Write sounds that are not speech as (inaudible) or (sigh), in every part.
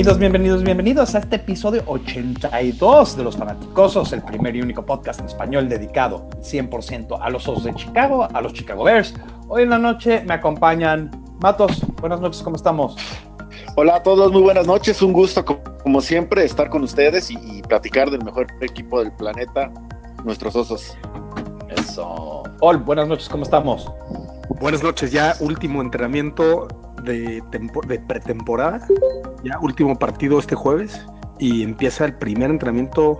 Bienvenidos, bienvenidos, bienvenidos a este episodio 82 de Los Fanaticosos, el primer y único podcast en español dedicado 100% a los Osos de Chicago, a los Chicago Bears. Hoy en la noche me acompañan Matos. Buenas noches, ¿cómo estamos? Hola a todos, muy buenas noches. Un gusto, como siempre, estar con ustedes y, y platicar del mejor equipo del planeta, nuestros osos. Eso. Ol, buenas noches, ¿cómo estamos? Buenas noches, ya último entrenamiento de, de pretemporada, ya último partido este jueves y empieza el primer entrenamiento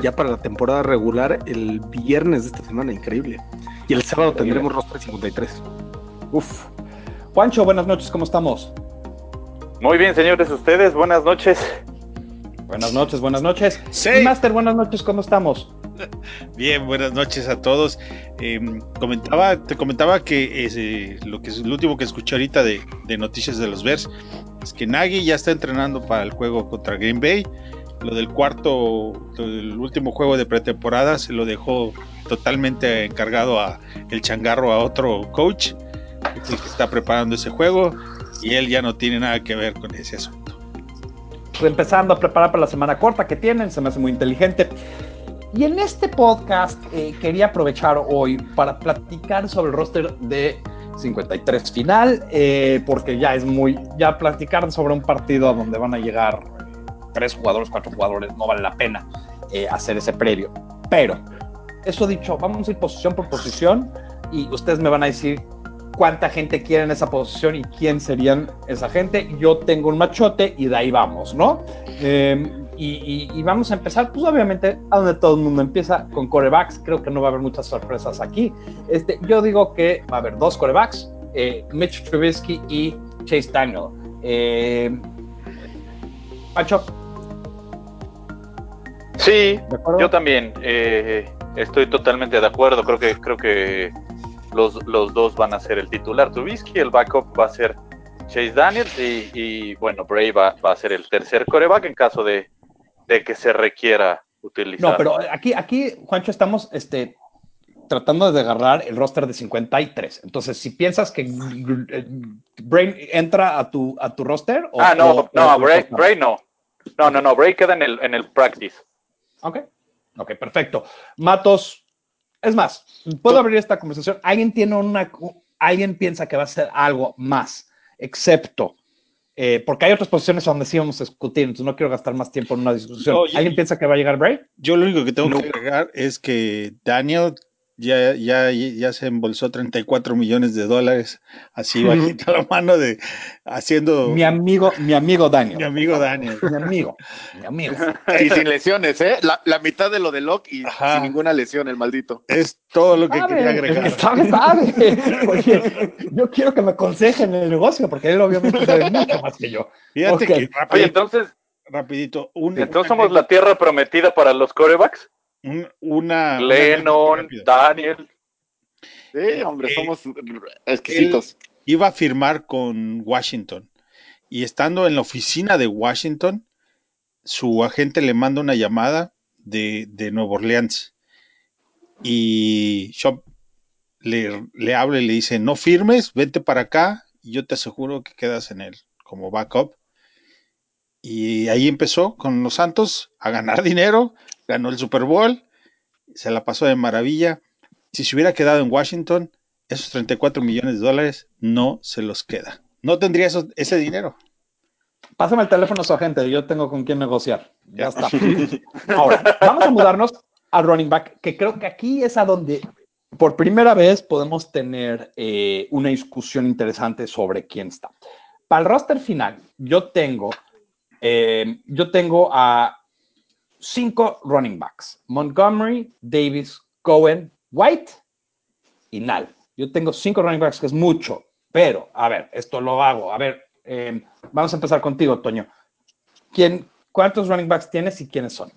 ya para la temporada regular el viernes de esta semana, increíble. Y el sábado tendremos roster 53. Uf. Juancho, buenas noches, ¿cómo estamos? Muy bien, señores, ustedes, buenas noches. Buenas noches, buenas noches. Sí. Master, buenas noches, ¿cómo estamos? (laughs) Bien, buenas noches a todos. Eh, comentaba, te comentaba que eh, lo que es lo último que escuché ahorita de, noticias de los Bears es que Nagy ya está entrenando para el juego contra Green Bay. Lo del cuarto, del último juego de pretemporada se lo dejó totalmente encargado a el changarro a otro coach que está preparando ese juego y él ya no tiene nada que ver con ese asunto. Pues empezando a preparar para la semana corta que tienen, se me hace muy inteligente. Y en este podcast eh, quería aprovechar hoy para platicar sobre el roster de 53 final, eh, porque ya es muy, ya platicar sobre un partido a donde van a llegar tres jugadores, cuatro jugadores, no vale la pena eh, hacer ese previo. Pero, eso dicho, vamos a ir posición por posición y ustedes me van a decir cuánta gente quiere en esa posición y quién serían esa gente. Yo tengo un machote y de ahí vamos, ¿no? Eh, y, y, y, vamos a empezar, pues obviamente, a donde todo el mundo empieza con corebacks. Creo que no va a haber muchas sorpresas aquí. Este, yo digo que va a haber dos corebacks, eh, Mitch Trubisky y Chase Daniel. Eh, Pancho. Sí, yo también eh, estoy totalmente de acuerdo. Creo que, creo que los, los dos van a ser el titular. Trubisky, el backup va a ser Chase Daniels y, y bueno, Bray va, va, a ser el tercer coreback en caso de, de, que se requiera utilizar. No, pero aquí, aquí Juancho, estamos este, tratando de agarrar el roster de 53. Entonces, si piensas que Bray entra a tu, a tu roster. O, ah, no, o, no, o Bray, no. No, no, no, Bray queda en el, en el practice. Ok, ok, perfecto. Matos, es más, puedo abrir esta conversación. Alguien tiene una, alguien piensa que va a ser algo más excepto, eh, porque hay otras posiciones donde sí vamos a discutir, entonces no quiero gastar más tiempo en una discusión. No, yo, ¿Alguien piensa que va a llegar Bray? Yo lo único que tengo no. que agregar es que Daniel ya, ya, ya se embolsó 34 millones de dólares, así bajita la mano de haciendo. Mi amigo, mi amigo Daniel. Mi amigo Daniel. mi amigo, mi amigo. (laughs) Y sin lesiones, ¿eh? La, la mitad de lo de Locke y Ajá. sin ninguna lesión, el maldito. Es todo lo que sabe, quería agregar. Sabe, sabe. Oye, yo quiero que me aconsejen el negocio, porque él obviamente sabe mucho más que yo. Fíjate okay. que rapidito, Oye, entonces. Rapidito. Un, entonces somos la tierra prometida para los corebacks. Un, una. Lennon, una Daniel. Sí, hombre, eh, somos exquisitos. Iba a firmar con Washington y estando en la oficina de Washington, su agente le manda una llamada de, de Nueva Orleans y Shop le, le habla y le dice, no firmes, vete para acá y yo te aseguro que quedas en él como backup. Y ahí empezó con los Santos a ganar (laughs) dinero, ganó el Super Bowl, se la pasó de maravilla. Si se hubiera quedado en Washington, esos 34 millones de dólares no se los queda. No tendría eso, ese dinero. Pásame el teléfono a su agente, yo tengo con quién negociar. Ya, ya está. Ahora, vamos a mudarnos al running back, que creo que aquí es a donde por primera vez podemos tener eh, una discusión interesante sobre quién está. Para el roster final, yo tengo, eh, yo tengo a cinco running backs: Montgomery, Davis, Cohen, White y Nal. Yo tengo cinco running backs, que es mucho, pero a ver, esto lo hago. A ver, eh, vamos a empezar contigo, Toño. ¿Quién, ¿Cuántos running backs tienes y quiénes son?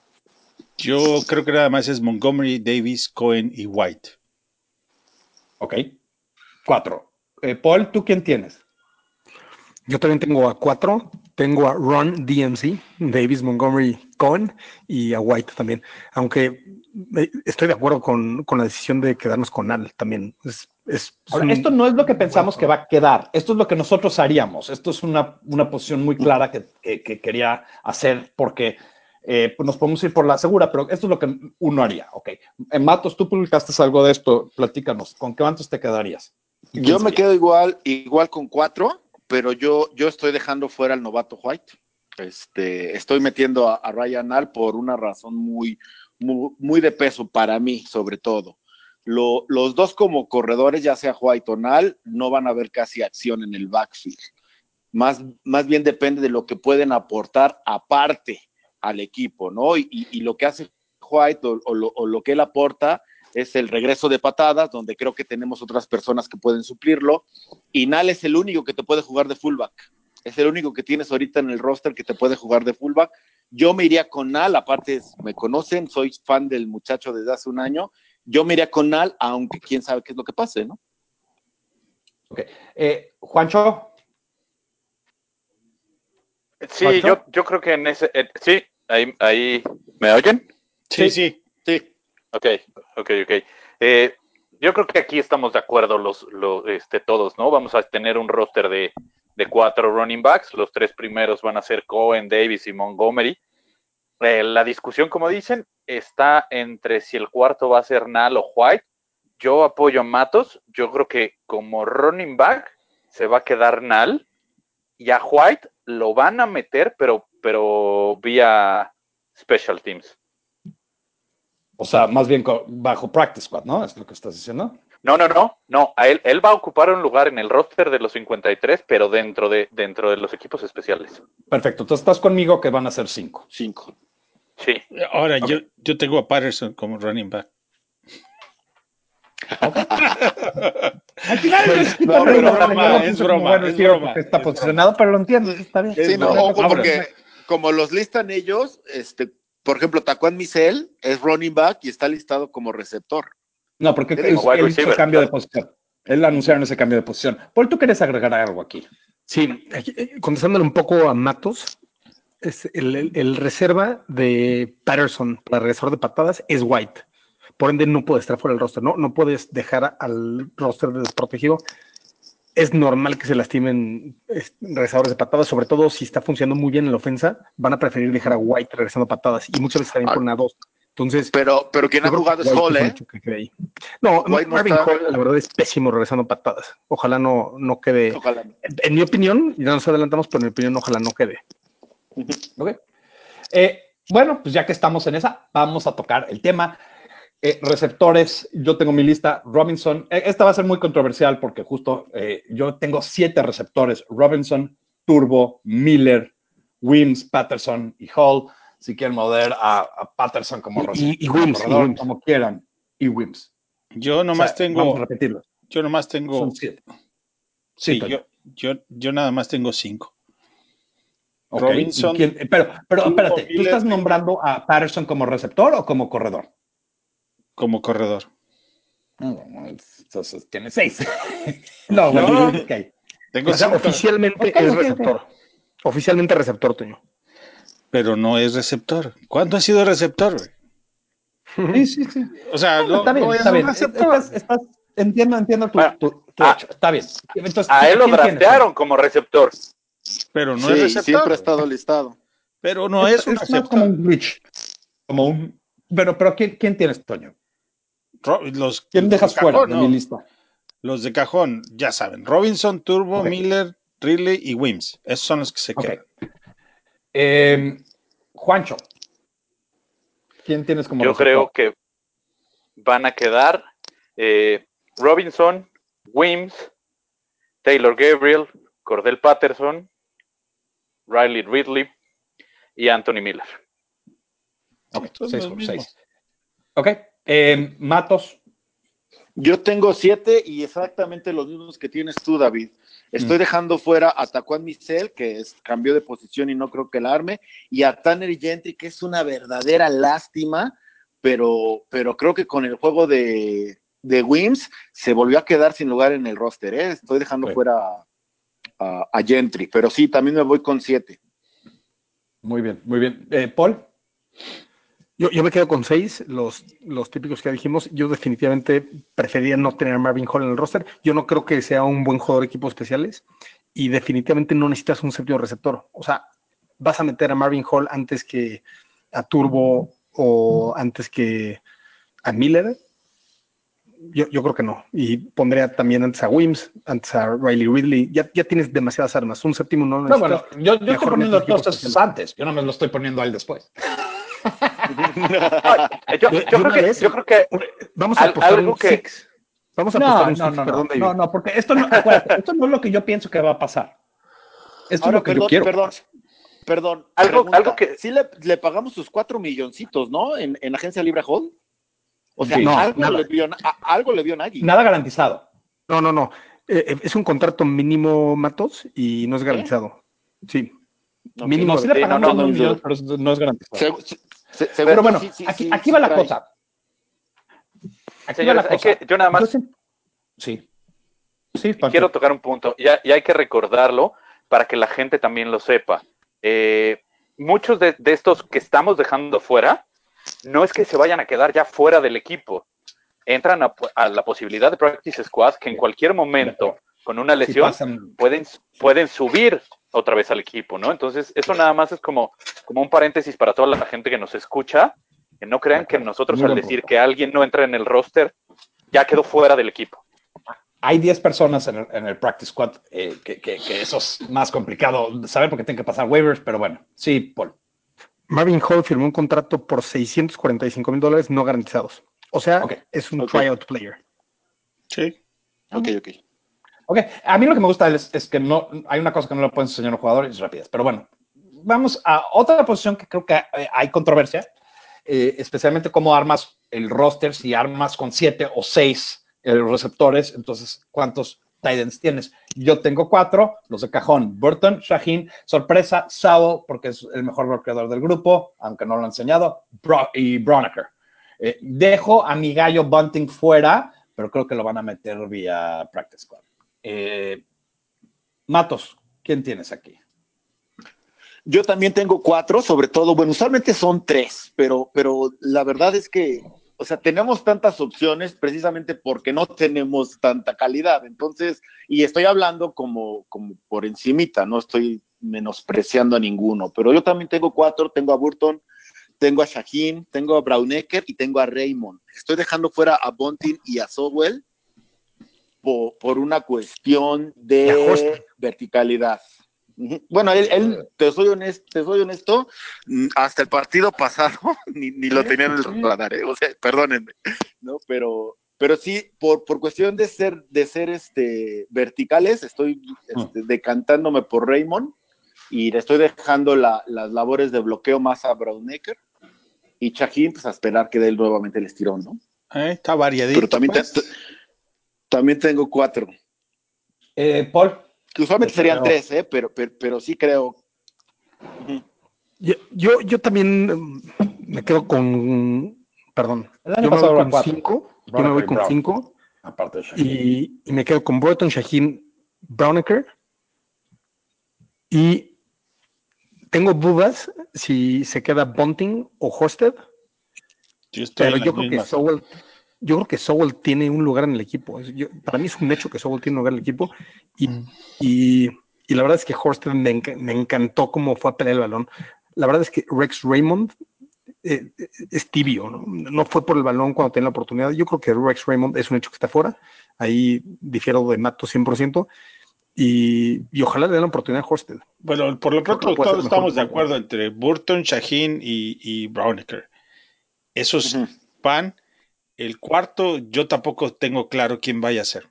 Yo creo que nada más es Montgomery, Davis, Cohen y White. Ok. Cuatro. Eh, Paul, ¿tú quién tienes? Yo también tengo a cuatro. Tengo a Ron DMC, Davis Montgomery Cohen y a White también. Aunque eh, estoy de acuerdo con, la decisión de quedarnos con Al también. esto no es lo que pensamos que va a quedar. Esto es lo que nosotros haríamos. Esto es una, posición muy clara que, quería hacer porque eh, pues nos podemos ir por la segura, pero esto es lo que uno haría. Ok. En Matos, tú publicaste algo de esto. Platícanos. ¿Con qué cuántos te quedarías? Yo me quedo igual, igual con cuatro pero yo, yo estoy dejando fuera al novato White. Este, estoy metiendo a, Ryan Al por una razón muy, muy, de peso para mí, sobre todo. los dos como corredores, ya sea White o Nal, no van a ver casi acción en el backfield. Más, más bien depende de lo que pueden aportar aparte al equipo, ¿no? Y, lo que hace White o, lo, o, lo, que él aporta es el regreso de patadas, donde creo que tenemos otras personas que pueden suplirlo. Y Nal es el único que te puede jugar de fullback. Es el único que tienes ahorita en el roster que te puede jugar de fullback. Yo me iría con Nal, aparte me conocen, soy fan del muchacho desde hace un año. Yo me iría con Nal, aunque quién sabe qué es lo que pase, ¿no? Ok. Eh, Juancho. Sí, Yo, yo creo que en ese. Eh, sí, ahí, ahí. ¿Me oyen? Sí, sí. Sí. Ok, ok, ok. Eh, yo creo que aquí estamos de acuerdo los, este, todos, ¿no? Vamos a tener un roster de, cuatro running backs. Los tres primeros van a ser Cohen, Davis y Montgomery. Eh, la discusión, como dicen, está entre si el cuarto va a ser Nal o White. Yo apoyo a Matos. Yo creo que como running back se va a quedar Nal y a White lo van a meter, pero, pero vía special teams. O sea, más bien bajo practice squad, ¿no? Es lo que estás diciendo. No, no, no, no. A él, él va a ocupar un lugar en el roster de los 53, pero dentro de, dentro de los equipos especiales. Perfecto. Entonces estás conmigo que van a ser cinco. Cinco. Sí. Ahora, yo, yo tengo a Patterson como running back. (laughs) Al final es, broma, es broma, es broma. Está posicionado, pero lo entiendo, está bien. Sí, no, porque como los listan ellos, este, por ejemplo, Tacuán Misel es running back y está listado como receptor. No, porque él, hizo cambio de posición. Él anunciaron ese cambio de posición. Paul, ¿tú quieres agregar algo aquí? Sí, contestándole un poco a Matos, es el, reserva de Patterson para regresar de patadas es White. Por ende, no puede estar fuera del roster, ¿no? No puedes dejar al roster desprotegido es normal que se lastimen regresadores de patadas, sobre todo si está funcionando muy bien en la ofensa, van a preferir dejar a White regresando patadas y muchas veces también por una dos. Entonces, pero, pero quien ha jugado es Hall, ¿eh? No, Marvin Hall, la verdad es pésimo regresando patadas. Ojalá no, no quede. En, mi opinión, ya nos adelantamos, pero en mi opinión, ojalá no quede. Eh, bueno, pues ya que estamos en esa, vamos a tocar el tema eh, receptores, yo tengo mi lista. Robinson, eh, esta va a ser muy controversial porque justo eh, yo tengo siete receptores: Robinson, Turbo, Miller, Wims, Patterson y Hall. Si quieren mover a, Patterson como receptor, y, Wims, como quieran, y Wims. Yo nomás tengo. Vamos a repetirlo. Yo nomás tengo. Son siete. Sí, yo, yo, yo nada más tengo cinco. Robinson. Pero, pero espérate, ¿tú estás nombrando a Patterson como receptor o como corredor? Como corredor. Entonces tiene seis. (laughs) no, bueno, okay. Tengo oficialmente es receptor. Oficialmente receptor, Toño. Pero no es receptor. ¿Cuándo ha sido receptor? Sí, sí, sí. O sea, no, está bien, está bien. Estás, entiendo, entiendo tu, ah, Está bien. Entonces, a él lo draftearon como receptor. Pero no es receptor. Siempre ha estado listado. Pero no es, un receptor. como un glitch. Como un. Pero, pero ¿quién, quién tienes, Toño? Los, ¿Quién dejas fuera de mi lista? Los de cajón, ya saben. Robinson, Turbo, Miller, Ridley y Wims. Esos son los que se quedan. Em, Juancho. ¿Quién tienes como Yo creo que van a quedar eh, Robinson, Wims, Taylor Gabriel, Cordell Patterson, Riley Ridley y Anthony Miller. Ok, seis seis. Ok, eh, Matos. Yo tengo siete y exactamente los mismos que tienes tú, David. Estoy mm. dejando fuera a Tacuan Michel, que es, cambió de posición y no creo que el arme, y a Tanner Gentry, que es una verdadera lástima, pero, pero creo que con el juego de, de Wims se volvió a quedar sin lugar en el roster. ¿eh? Estoy dejando fuera a, Gentry, pero sí, también me voy con siete. Muy bien, muy bien. Eh, Paul. Yo, me quedo con seis, los, los típicos que dijimos. Yo definitivamente preferiría no tener a Marvin Hall en el roster. Yo no creo que sea un buen jugador de equipos especiales y definitivamente no necesitas un séptimo receptor. O sea, vas a meter a Marvin Hall antes que a Turbo o antes que a Miller. Yo, creo que no. Y pondría también antes a Wims, antes a Riley Ridley. Ya, ya tienes demasiadas armas. Un séptimo no. No, bueno, yo, yo estoy poniendo antes. Yo no me lo estoy poniendo a él después. (laughs) yo, creo que, yo, creo que, vamos a apostar un que... Six. Vamos a apostar un no, six, no, perdón, no, no, porque esto no, esto no es lo que yo pienso que va a pasar. Esto es lo que yo quiero. Perdón, Perdón, algo, algo que sí le, le, pagamos sus cuatro milloncitos, ¿no? En, en Agencia Libre Hold. O sea, algo, le vio, algo, le vio, Nagy. Nada garantizado. No, no, no. Eh, eh, es un contrato mínimo, Matos, y no es garantizado. Sí. Mínimo. No, sí le pagamos no, millones, pero no es garantizado. Pero bueno, aquí, aquí va la cosa. Aquí va la cosa. Que yo nada más. sí. Sí, quiero tocar un punto, y, y hay que recordarlo para que la gente también lo sepa. Eh, muchos de, estos que estamos dejando fuera, no es que se vayan a quedar ya fuera del equipo. Entran a, la posibilidad de practice squad que en cualquier momento, con una lesión, pueden, pueden subir otra vez al equipo, ¿no? Entonces, eso nada más es como, como un paréntesis para toda la gente que nos escucha, que no crean que nosotros al decir que alguien no entra en el roster, ya quedó fuera del equipo hay 10 personas en el, practice squad, eh, que, eso es más complicado saber porque tienen que pasar waivers, pero bueno, sí, Paul. Marvin Hall firmó un contrato por 645 mil dólares no garantizados. O sea, es un tryout player. Sí. Ok, ok. Ok, a mí lo que me gusta es, es que no hay una cosa que no le pueden enseñar a los jugadores rápidas, pero bueno, vamos a otra posición que creo que hay controversia, eh, especialmente cómo armas el roster, si armas con 7 o 6 los receptores, entonces, ¿cuántos Titans tienes? Yo tengo cuatro, los de cajón, Burton, Shaheen, sorpresa, Sabo, porque es el mejor bloqueador del grupo, aunque no lo han enseñado, y Bronaker. Eh, dejo a mi gallo Bunting fuera, pero creo que lo van a meter vía Practice Squad. Eh, Matos, ¿quién tienes aquí? Yo también tengo cuatro, sobre todo, bueno, usualmente son tres, pero, pero la verdad es que o sea, tenemos tantas opciones precisamente porque no tenemos tanta calidad. Entonces, y estoy hablando como, como por encimita, no estoy menospreciando a ninguno, pero yo también tengo cuatro, tengo a Burton, tengo a Shaheen, tengo a Brownecker y tengo a Raymond. Estoy dejando fuera a Bontin y a Sowell por, por una cuestión de verticalidad. Bueno, él, te soy honesto, te soy honesto, mm, hasta el partido pasado (laughs) ni, lo tenía en el radar, ¿eh? o sea, perdónenme, ¿no? Pero, pero sí, por, por cuestión de ser, de ser este verticales, estoy este, decantándome por Raymond y le estoy dejando las labores de bloqueo más a Brownecker y Chajín, pues a esperar que dé nuevamente el estirón, ¿no? Eh, está variadito. Pero también, pues. También tengo cuatro. Eh, Paul. Que usualmente serían tres, ¿eh? pero, pero, sí creo. yo, yo, también mm, me quedo con. Perdón. Yo me voy con cinco. Yo me voy con cinco. Aparte de y, y, me quedo con Burton, Shaheen, Brownecker. Y tengo dudas si se queda Bunting o Hosted. pero yo creo que Sowell, yo creo que Sowell tiene un lugar en el equipo. para mí es un hecho que Sowell tiene un lugar en el equipo. Y, mm. y, la verdad es que Horsted me, encantó cómo fue a pelear el balón. La verdad es que Rex Raymond eh, es tibio, ¿no? ¿no? fue por el balón cuando tenía la oportunidad. Yo creo que Rex Raymond es un hecho que está fuera. Ahí difiero de Mato 100%. Y, y, ojalá le den la oportunidad a Horsted. Bueno, por lo pronto todos estamos de acuerdo entre Burton, Shaheen y, y Brownecker. Esos pan el cuarto, yo tampoco tengo claro quién vaya a ser.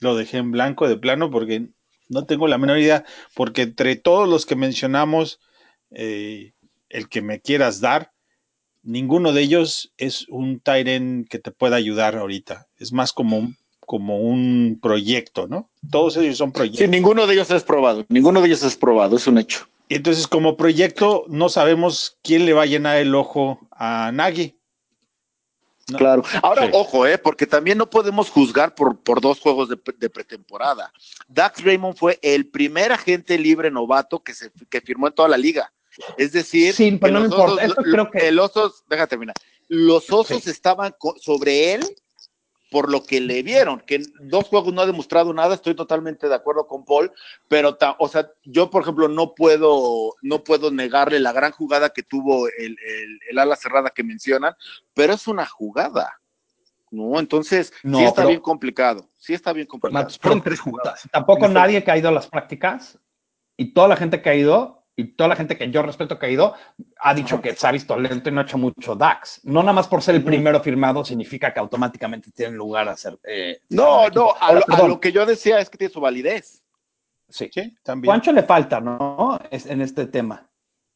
Lo dejé en blanco de plano porque no tengo la menor idea, porque entre todos los que mencionamos, eh, el que me quieras dar, ninguno de ellos es un Tyren que te pueda ayudar ahorita. Es más como un, como un proyecto, ¿no? Todos ellos son proyectos. Sí, ninguno de ellos es probado, ninguno de ellos es probado, es un hecho. Entonces, como proyecto, no sabemos quién le va a llenar el ojo a Claro. Ahora, ojo, eh, porque también no podemos juzgar por, por dos juegos de, pretemporada. Dax Raymond fue el primer agente libre novato que, se, que firmó en toda la liga. Es decir, sí, pero no me importa. creo que... El Osos, déjame terminar. Los Osos estaban sobre él por lo que le vieron, que dos juegos no ha demostrado nada, estoy totalmente de acuerdo con Paul, pero, o sea, yo, por ejemplo, no puedo, no puedo negarle la gran jugada que tuvo el, el, ala cerrada que mencionan, pero es una jugada, ¿no? Entonces, sí está bien complicado, sí está bien complicado. Fueron tres jugadas. Tampoco nadie ha ido a las prácticas y toda la gente que ha ido y toda la gente que yo respeto que ha ido ha dicho que se ha visto lento y no ha hecho mucho DAX. No nada más por ser el primero firmado significa que automáticamente tiene lugar a ser. Eh, no, no, a, lo, que yo decía es que tiene su validez. Sí, sí también. ¿Cuánto le falta, no? Es, en este tema.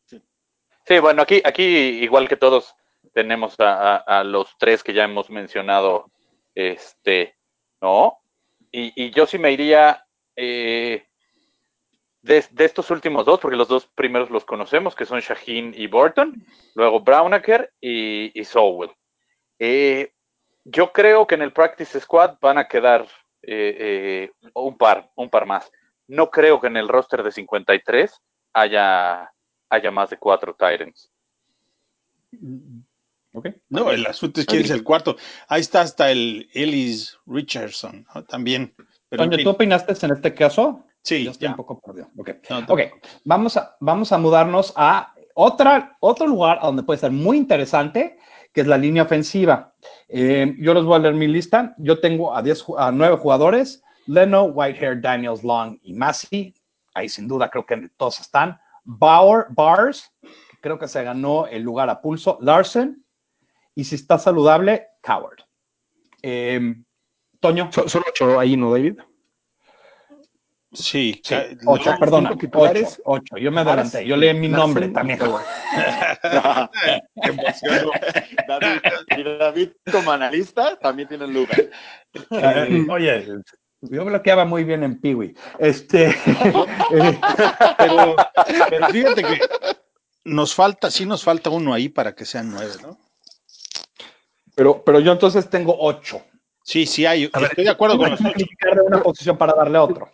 Sí. bueno, aquí, aquí igual que todos tenemos a, los tres que ya hemos mencionado, este, ¿no? Y, yo sí me iría. Eh, de, estos últimos dos, porque los dos primeros los conocemos, que son Shaheen y Burton, luego Brownaker y, y Sowell. Eh, yo creo que en el Practice Squad van a quedar eh, eh, un par, un par más. No creo que en el roster de 53 haya, haya más de cuatro Titans. Okay. No, el asunto es quién es el cuarto. Ahí está hasta el Ellis Richardson, también. Pero ¿tú opinaste en este caso? Sí, estoy un poco perdido. Ok, Vamos, a, vamos a mudarnos a otra, otro lugar donde puede ser muy interesante, que es la línea ofensiva. Eh, yo les voy a leer mi lista. Yo tengo a, 10, a 9 jugadores. Leno, Whitehair, Daniels, Long y Massey. Ahí sin duda creo que todos están. Bauer, Bars, creo que se ganó el lugar a pulso. Larsen. Y si está saludable, Coward. Eh, Toño. solo ocho ahí, ¿no, David? Sí, ocho, perdona, ocho, ocho, Yo me adelanté, yo leí mi nombre también. (laughs) David, y David como analista también tiene lugar. oye, yo bloqueaba muy bien en Piwi. Este, (laughs) pero, pero, fíjate que nos falta, sí nos falta uno ahí para que sean nueve, ¿no? Pero, pero yo entonces tengo ocho. Sí, sí hay. estoy de acuerdo con los ocho. de una posición para darle a otro.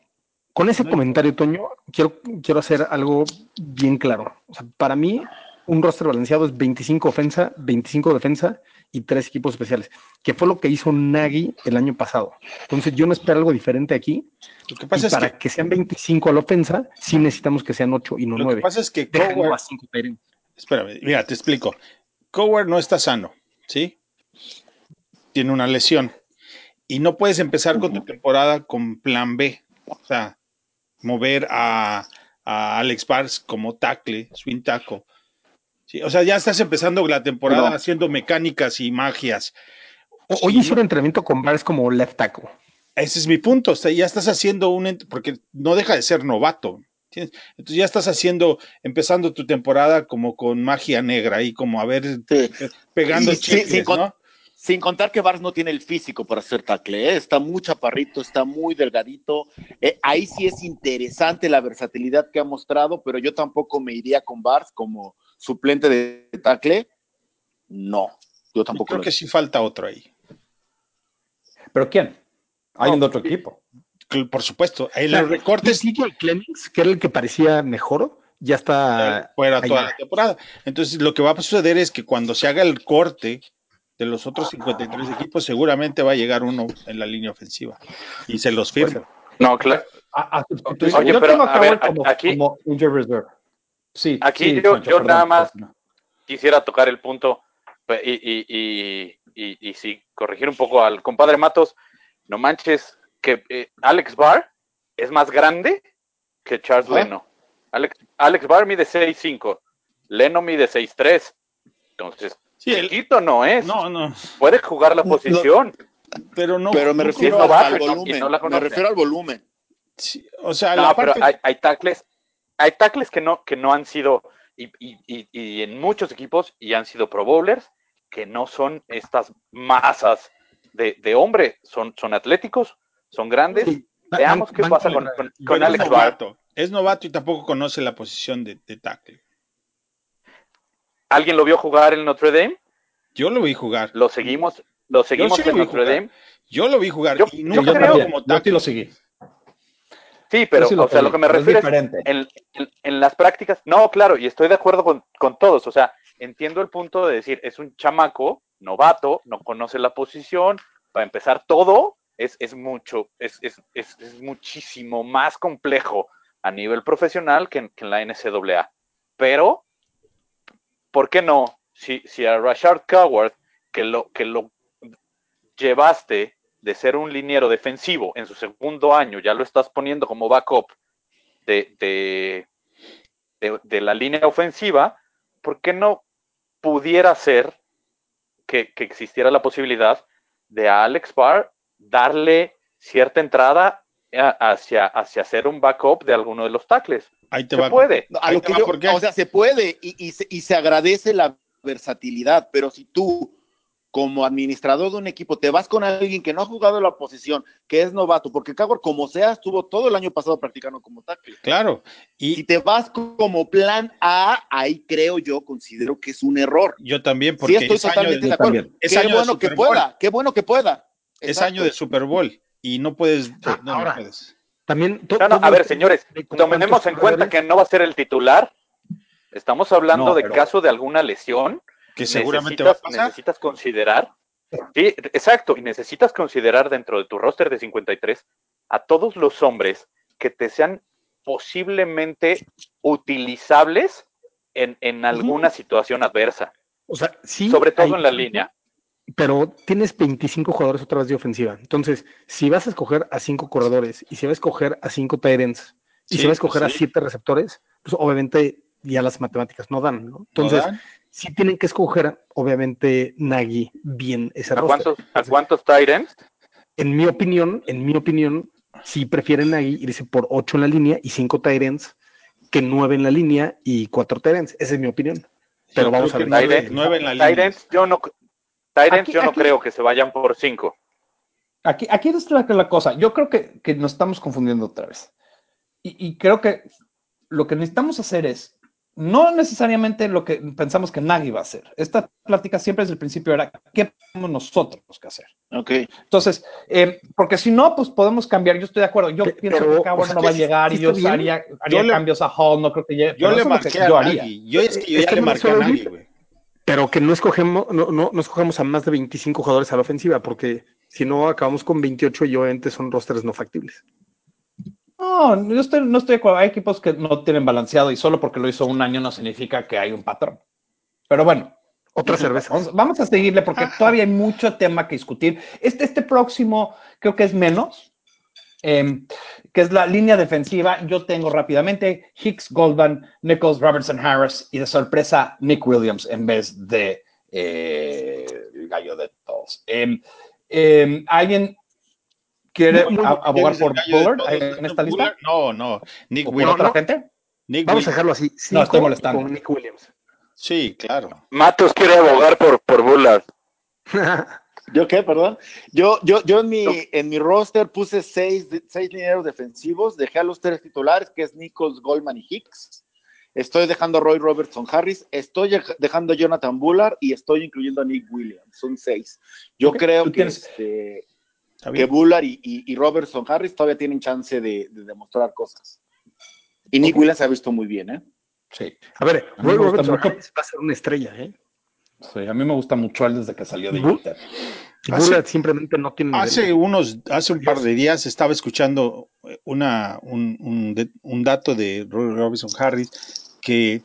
Con ese comentario, Toño, quiero, quiero hacer algo bien claro. O sea, para mí, un roster balanceado es 25 ofensa, 25 defensa y tres equipos especiales, que fue lo que hizo Nagy el año pasado. Entonces, yo no espero algo diferente aquí. Lo que pasa es para que... sean 25 a la ofensa, sí necesitamos que sean 8 y no 9. Lo que pasa es que Coward... Espérame, mira, te explico. Coward no está sano, ¿sí? Tiene una lesión. Y no puedes empezar con tu temporada con plan B. O sea, mover a, Alex Bars como tackle, swing tackle. Sí, o sea, ya estás empezando la temporada haciendo mecánicas y magias. Hoy hizo un entrenamiento con Bars como left tackle. Ese es mi punto. O sea, ya estás haciendo un. Porque no deja de ser novato. Entonces ya estás haciendo, empezando tu temporada como con magia negra y como a ver, pegando sí, ¿no? Sin contar que Bars no tiene el físico para hacer tackle, ¿eh? está muy chaparrito, está muy delgadito. Eh, ahí sí es interesante la versatilidad que ha mostrado, pero yo tampoco me iría con Bars como suplente de tackle. No, yo tampoco. creo que sí falta otro ahí. ¿Pero quién? Hay un otro equipo. Por supuesto. Ahí los recortes. Clemens, que era el que parecía mejor, ya está. Fuera toda la temporada. Entonces, lo que va a suceder es que cuando se haga el corte de los otros 53 equipos, seguramente va a llegar uno en la línea ofensiva y se los firma. No, claro. Oye, yo pero tengo a ver, como, aquí, como reserve. Sí, aquí yo, yo nada más quisiera tocar el punto y, y, y, y, sí, corregir un poco al compadre Matos. No manches, que eh, Alex Barr es más grande que Charles Leno. Alex, Alex Barr mide 6'5, Leno mide 6'3. Entonces, Chiquito no es. No, no. Puede jugar la posición. pero no. Pero me refiero al volumen. me refiero al volumen. o sea, no, pero hay, hay tackles, hay tackles que no, que no han sido, y, y, y, en muchos equipos, y han sido pro bowlers, que no son estas masas de, de hombre, son, son atléticos, son grandes. Veamos qué pasa con, con, Alex es novato, es novato y tampoco conoce la posición de, de tackle. ¿Alguien lo vio jugar en Notre Dame? Yo lo vi jugar. Lo seguimos, lo seguimos en Notre Dame. Yo lo vi jugar yo, y nunca creo, como Yo sí lo seguí. Sí, pero o sea, lo que me refiero es, en, en, las prácticas, no, claro, y estoy de acuerdo con, con, todos, o sea, entiendo el punto de decir, es un chamaco, novato, no conoce la posición, para empezar todo es, es mucho, es, es, es, muchísimo más complejo a nivel profesional que en, que en la NCAA. Pero, ¿por qué no? Si, si a Rashard Coward, que lo, que lo llevaste de ser un liniero defensivo en su segundo año, ya lo estás poniendo como backup de, de, de, la línea ofensiva, ¿por qué no pudiera ser que, que, existiera la posibilidad de a Alex Barr darle cierta entrada hacia, hacia hacer un backup de alguno de los tackles? Ahí te se puede. o sea, se puede y, y, se, y se agradece la versatilidad, pero si tú como administrador de un equipo, te vas con alguien que no ha jugado la posición, que es novato, porque Cagor, como sea, estuvo todo el año pasado practicando como tackle. Claro. Y si te vas como plan A, ahí creo yo, considero que es un error. Yo también, porque sí, estoy totalmente de, acuerdo. qué bueno que pueda, qué bueno que pueda. Es año de Super Bowl y no puedes. No, Ahora, puedes. También. a ver, señores, tomemos en cuenta que no va a ser el titular. Estamos hablando de caso de alguna lesión que seguramente va a pasar. Necesitas considerar, sí, exacto, y necesitas considerar dentro de tu roster de 53 a todos los hombres que te sean posiblemente utilizables en, en alguna situación adversa. O sea, sí. Sobre todo en la línea. Pero tienes 25 jugadores otra vez de ofensiva. Entonces, si vas a escoger a cinco corredores y si vas a escoger a cinco Tyrants y si vas a escoger a siete receptores, pues obviamente ya las matemáticas no dan, ¿no? Entonces, si tienen que escoger, obviamente, Nagy bien ese ¿A cuántos, ¿A cuántos Tyrants? En mi opinión, en mi opinión, si prefieren Nagy irse por ocho en la línea y cinco Tyrants que nueve en la línea y cuatro Tyrants. Esa es mi opinión. Pero vamos a ver. Nueve, en la línea. Tyrants, yo no, Tyrants, yo no creo que se vayan por cinco. Aquí, aquí está la cosa. Yo creo que, que nos estamos confundiendo otra vez. Y, y creo que lo que necesitamos hacer es no necesariamente lo que pensamos que Nagy va a hacer. Esta plática siempre desde el principio era qué podemos nosotros que hacer. Ok. Entonces, eh, porque si no, pues podemos cambiar. Yo estoy de acuerdo. Yo pienso que Cabo no va a llegar y yo haría, haría cambios a Hall. No creo que llegue. Yo le marqué a Nagy. Yo, es que yo ya le marqué a Nagy, güey. Pero que no escogemos, no, no, no escogemos a más de 25 jugadores a la ofensiva, porque si no acabamos con 28 y obviamente son rosters no factibles. No, yo estoy, no estoy de acuerdo. Hay equipos que no tienen balanceado y solo porque lo hizo un año no significa que hay un patrón. Pero bueno. Otra cerveza. Vamos, a seguirle porque todavía hay mucho tema que discutir. Este, este próximo creo que es menos, em, que es la línea defensiva. Yo tengo rápidamente Hicks, Goldman, Nichols, Robertson, Harris y de sorpresa Nick Williams en vez de eh, el gallo de todos. Em, em, ¿Alguien quiere abogar por Bullard en esta lista? No, no. Nick Williams. ¿Otra gente? Vamos a dejarlo así. No, estoy molestando. Con Nick Williams. Sí, claro. Matos quiere abogar por, por Bullard. (laughs) ¿Yo qué, perdón? Yo, yo, yo en mi, en mi roster puse seis, seis lineros defensivos, dejé a los tres titulares, que es Nichols, Goldman y Hicks. Estoy dejando a Roy Robertson Harris, estoy dejando a Jonathan Bullard y estoy incluyendo a Nick Williams. Son seis. Yo creo que este, que Bullard y, Robertson Harris todavía tienen chance de, demostrar cosas. Y Nick Williams se ha visto muy bien, ¿eh? Sí. A ver, Roy Robertson Harris va a ser una estrella, ¿eh? Sí, a mí me gusta mucho él desde que salió de Bullard simplemente no tiene. Hace unos, hace un par de días estaba escuchando una, un, un, dato de Roy Robertson Harris que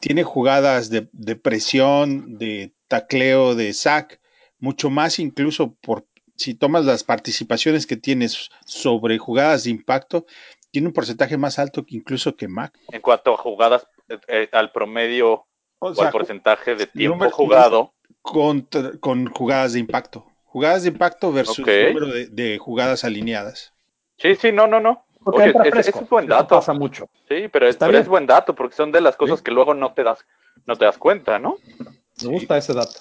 tiene jugadas de, de presión, de tacleo, de sack, mucho más incluso por si tomas las participaciones que tienes sobre jugadas de impacto, tiene un porcentaje más alto que incluso que Mac. En cuanto a jugadas, eh, eh, al promedio o, al porcentaje de tiempo jugado. Con, con, jugadas de impacto. Jugadas de impacto versus número de, jugadas alineadas. Sí, sí, no, no, no. Oye, es, es, buen dato. pasa mucho. Sí, pero, es, es, buen dato porque son de las cosas que luego no te das, no te das cuenta, ¿no? Me gusta ese dato.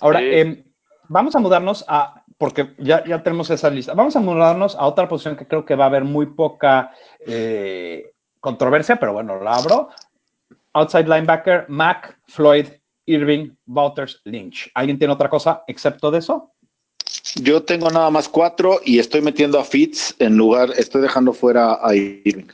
Ahora, eh, vamos a mudarnos a porque ya, ya tenemos esa lista. Vamos a mudarnos a otra posición que creo que va a haber muy poca eh, controversia, pero bueno, la abro. Outside linebacker, Mac, Floyd Irving, Wouters, Lynch. ¿Alguien tiene otra cosa excepto de eso? Yo tengo nada más cuatro y estoy metiendo a Fitz en lugar, estoy dejando fuera a Irving.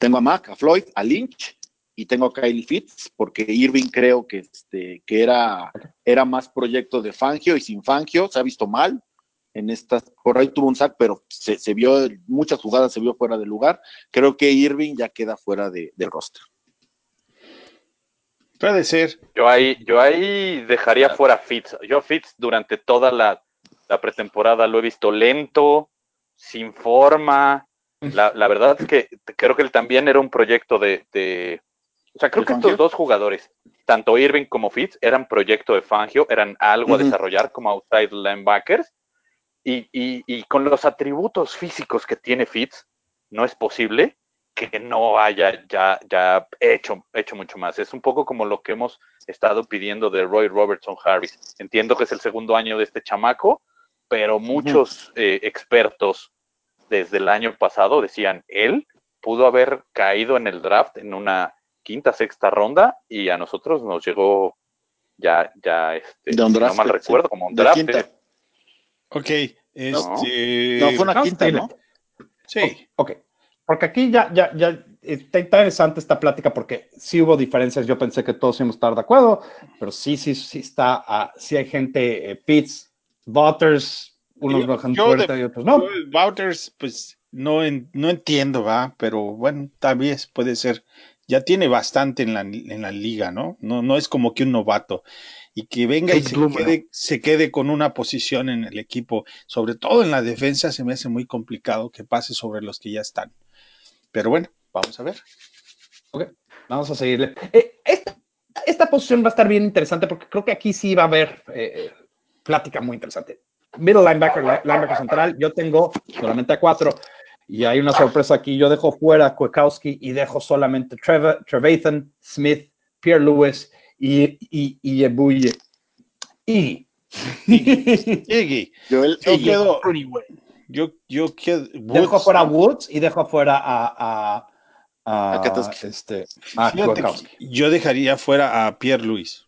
Tengo a Mac, a Floyd, a Lynch y tengo a Kylie Fitz porque Irving creo que, este, que era, era más proyecto de Fangio y sin Fangio se ha visto mal en estas, por ahí tuvo un sack, pero se, se vio, muchas jugadas se vio fuera de lugar. Creo que Irving ya queda fuera de, del roster. Puede ser. Yo ahí, yo ahí dejaría fuera Fitz. Yo Fitz durante toda la, la pretemporada lo he visto lento, sin forma. La, la, verdad es que creo que él también era un proyecto de, de o sea, creo que estos dos jugadores, tanto Irving como Fitz, eran proyecto de Fangio, eran algo uh -huh. a desarrollar como outside linebackers. Y, y, y, con los atributos físicos que tiene Fitz, no es posible que no haya ya, ya hecho, hecho mucho más. Es un poco como lo que hemos estado pidiendo de Roy Robertson Harris. Entiendo que es el segundo año de este chamaco, pero muchos uh -huh. eh, expertos desde el año pasado decían, él pudo haber caído en el draft en una quinta, sexta ronda y a nosotros nos llegó ya, ya, este, de un draft, no mal recuerdo, como un draft. Quinta. Ok, este... No, fue una quinta, ¿no? Sí. Ok, porque aquí ya, ya, ya está interesante esta plática porque sí hubo diferencias. Yo pensé que todos íbamos a estar de acuerdo, pero sí, sí, sí está, uh, sí hay gente, eh, Pitts, Waters, unos bajan fuerte y otros no. Wouters, pues no, en, no entiendo, va, pero bueno, tal vez puede ser. Ya tiene bastante en la, en la liga, ¿no? ¿no? No es como que un novato. Y que venga y se quede, se quede, con una posición en el equipo, sobre todo en la defensa, se me hace muy complicado que pase sobre los que ya están. Pero bueno, vamos a ver. Ok, vamos a seguirle. Eh, esta, esta, posición va a estar bien interesante porque creo que aquí sí va a haber eh, plática muy interesante middle linebacker, linebacker central, yo tengo solamente a cuatro. Y hay una sorpresa aquí. Yo dejo fuera a Kwiatkowski y dejo solamente Trevor, Trevathan, Smith, Pierre Lewis y, y, y Ebuye. Y. Iggy. Yo, el, yo quedo. Yo, yo. Woods. Dejo fuera a Woods y dejo fuera a. a, a, este, a yo dejaría fuera a Pierre Lewis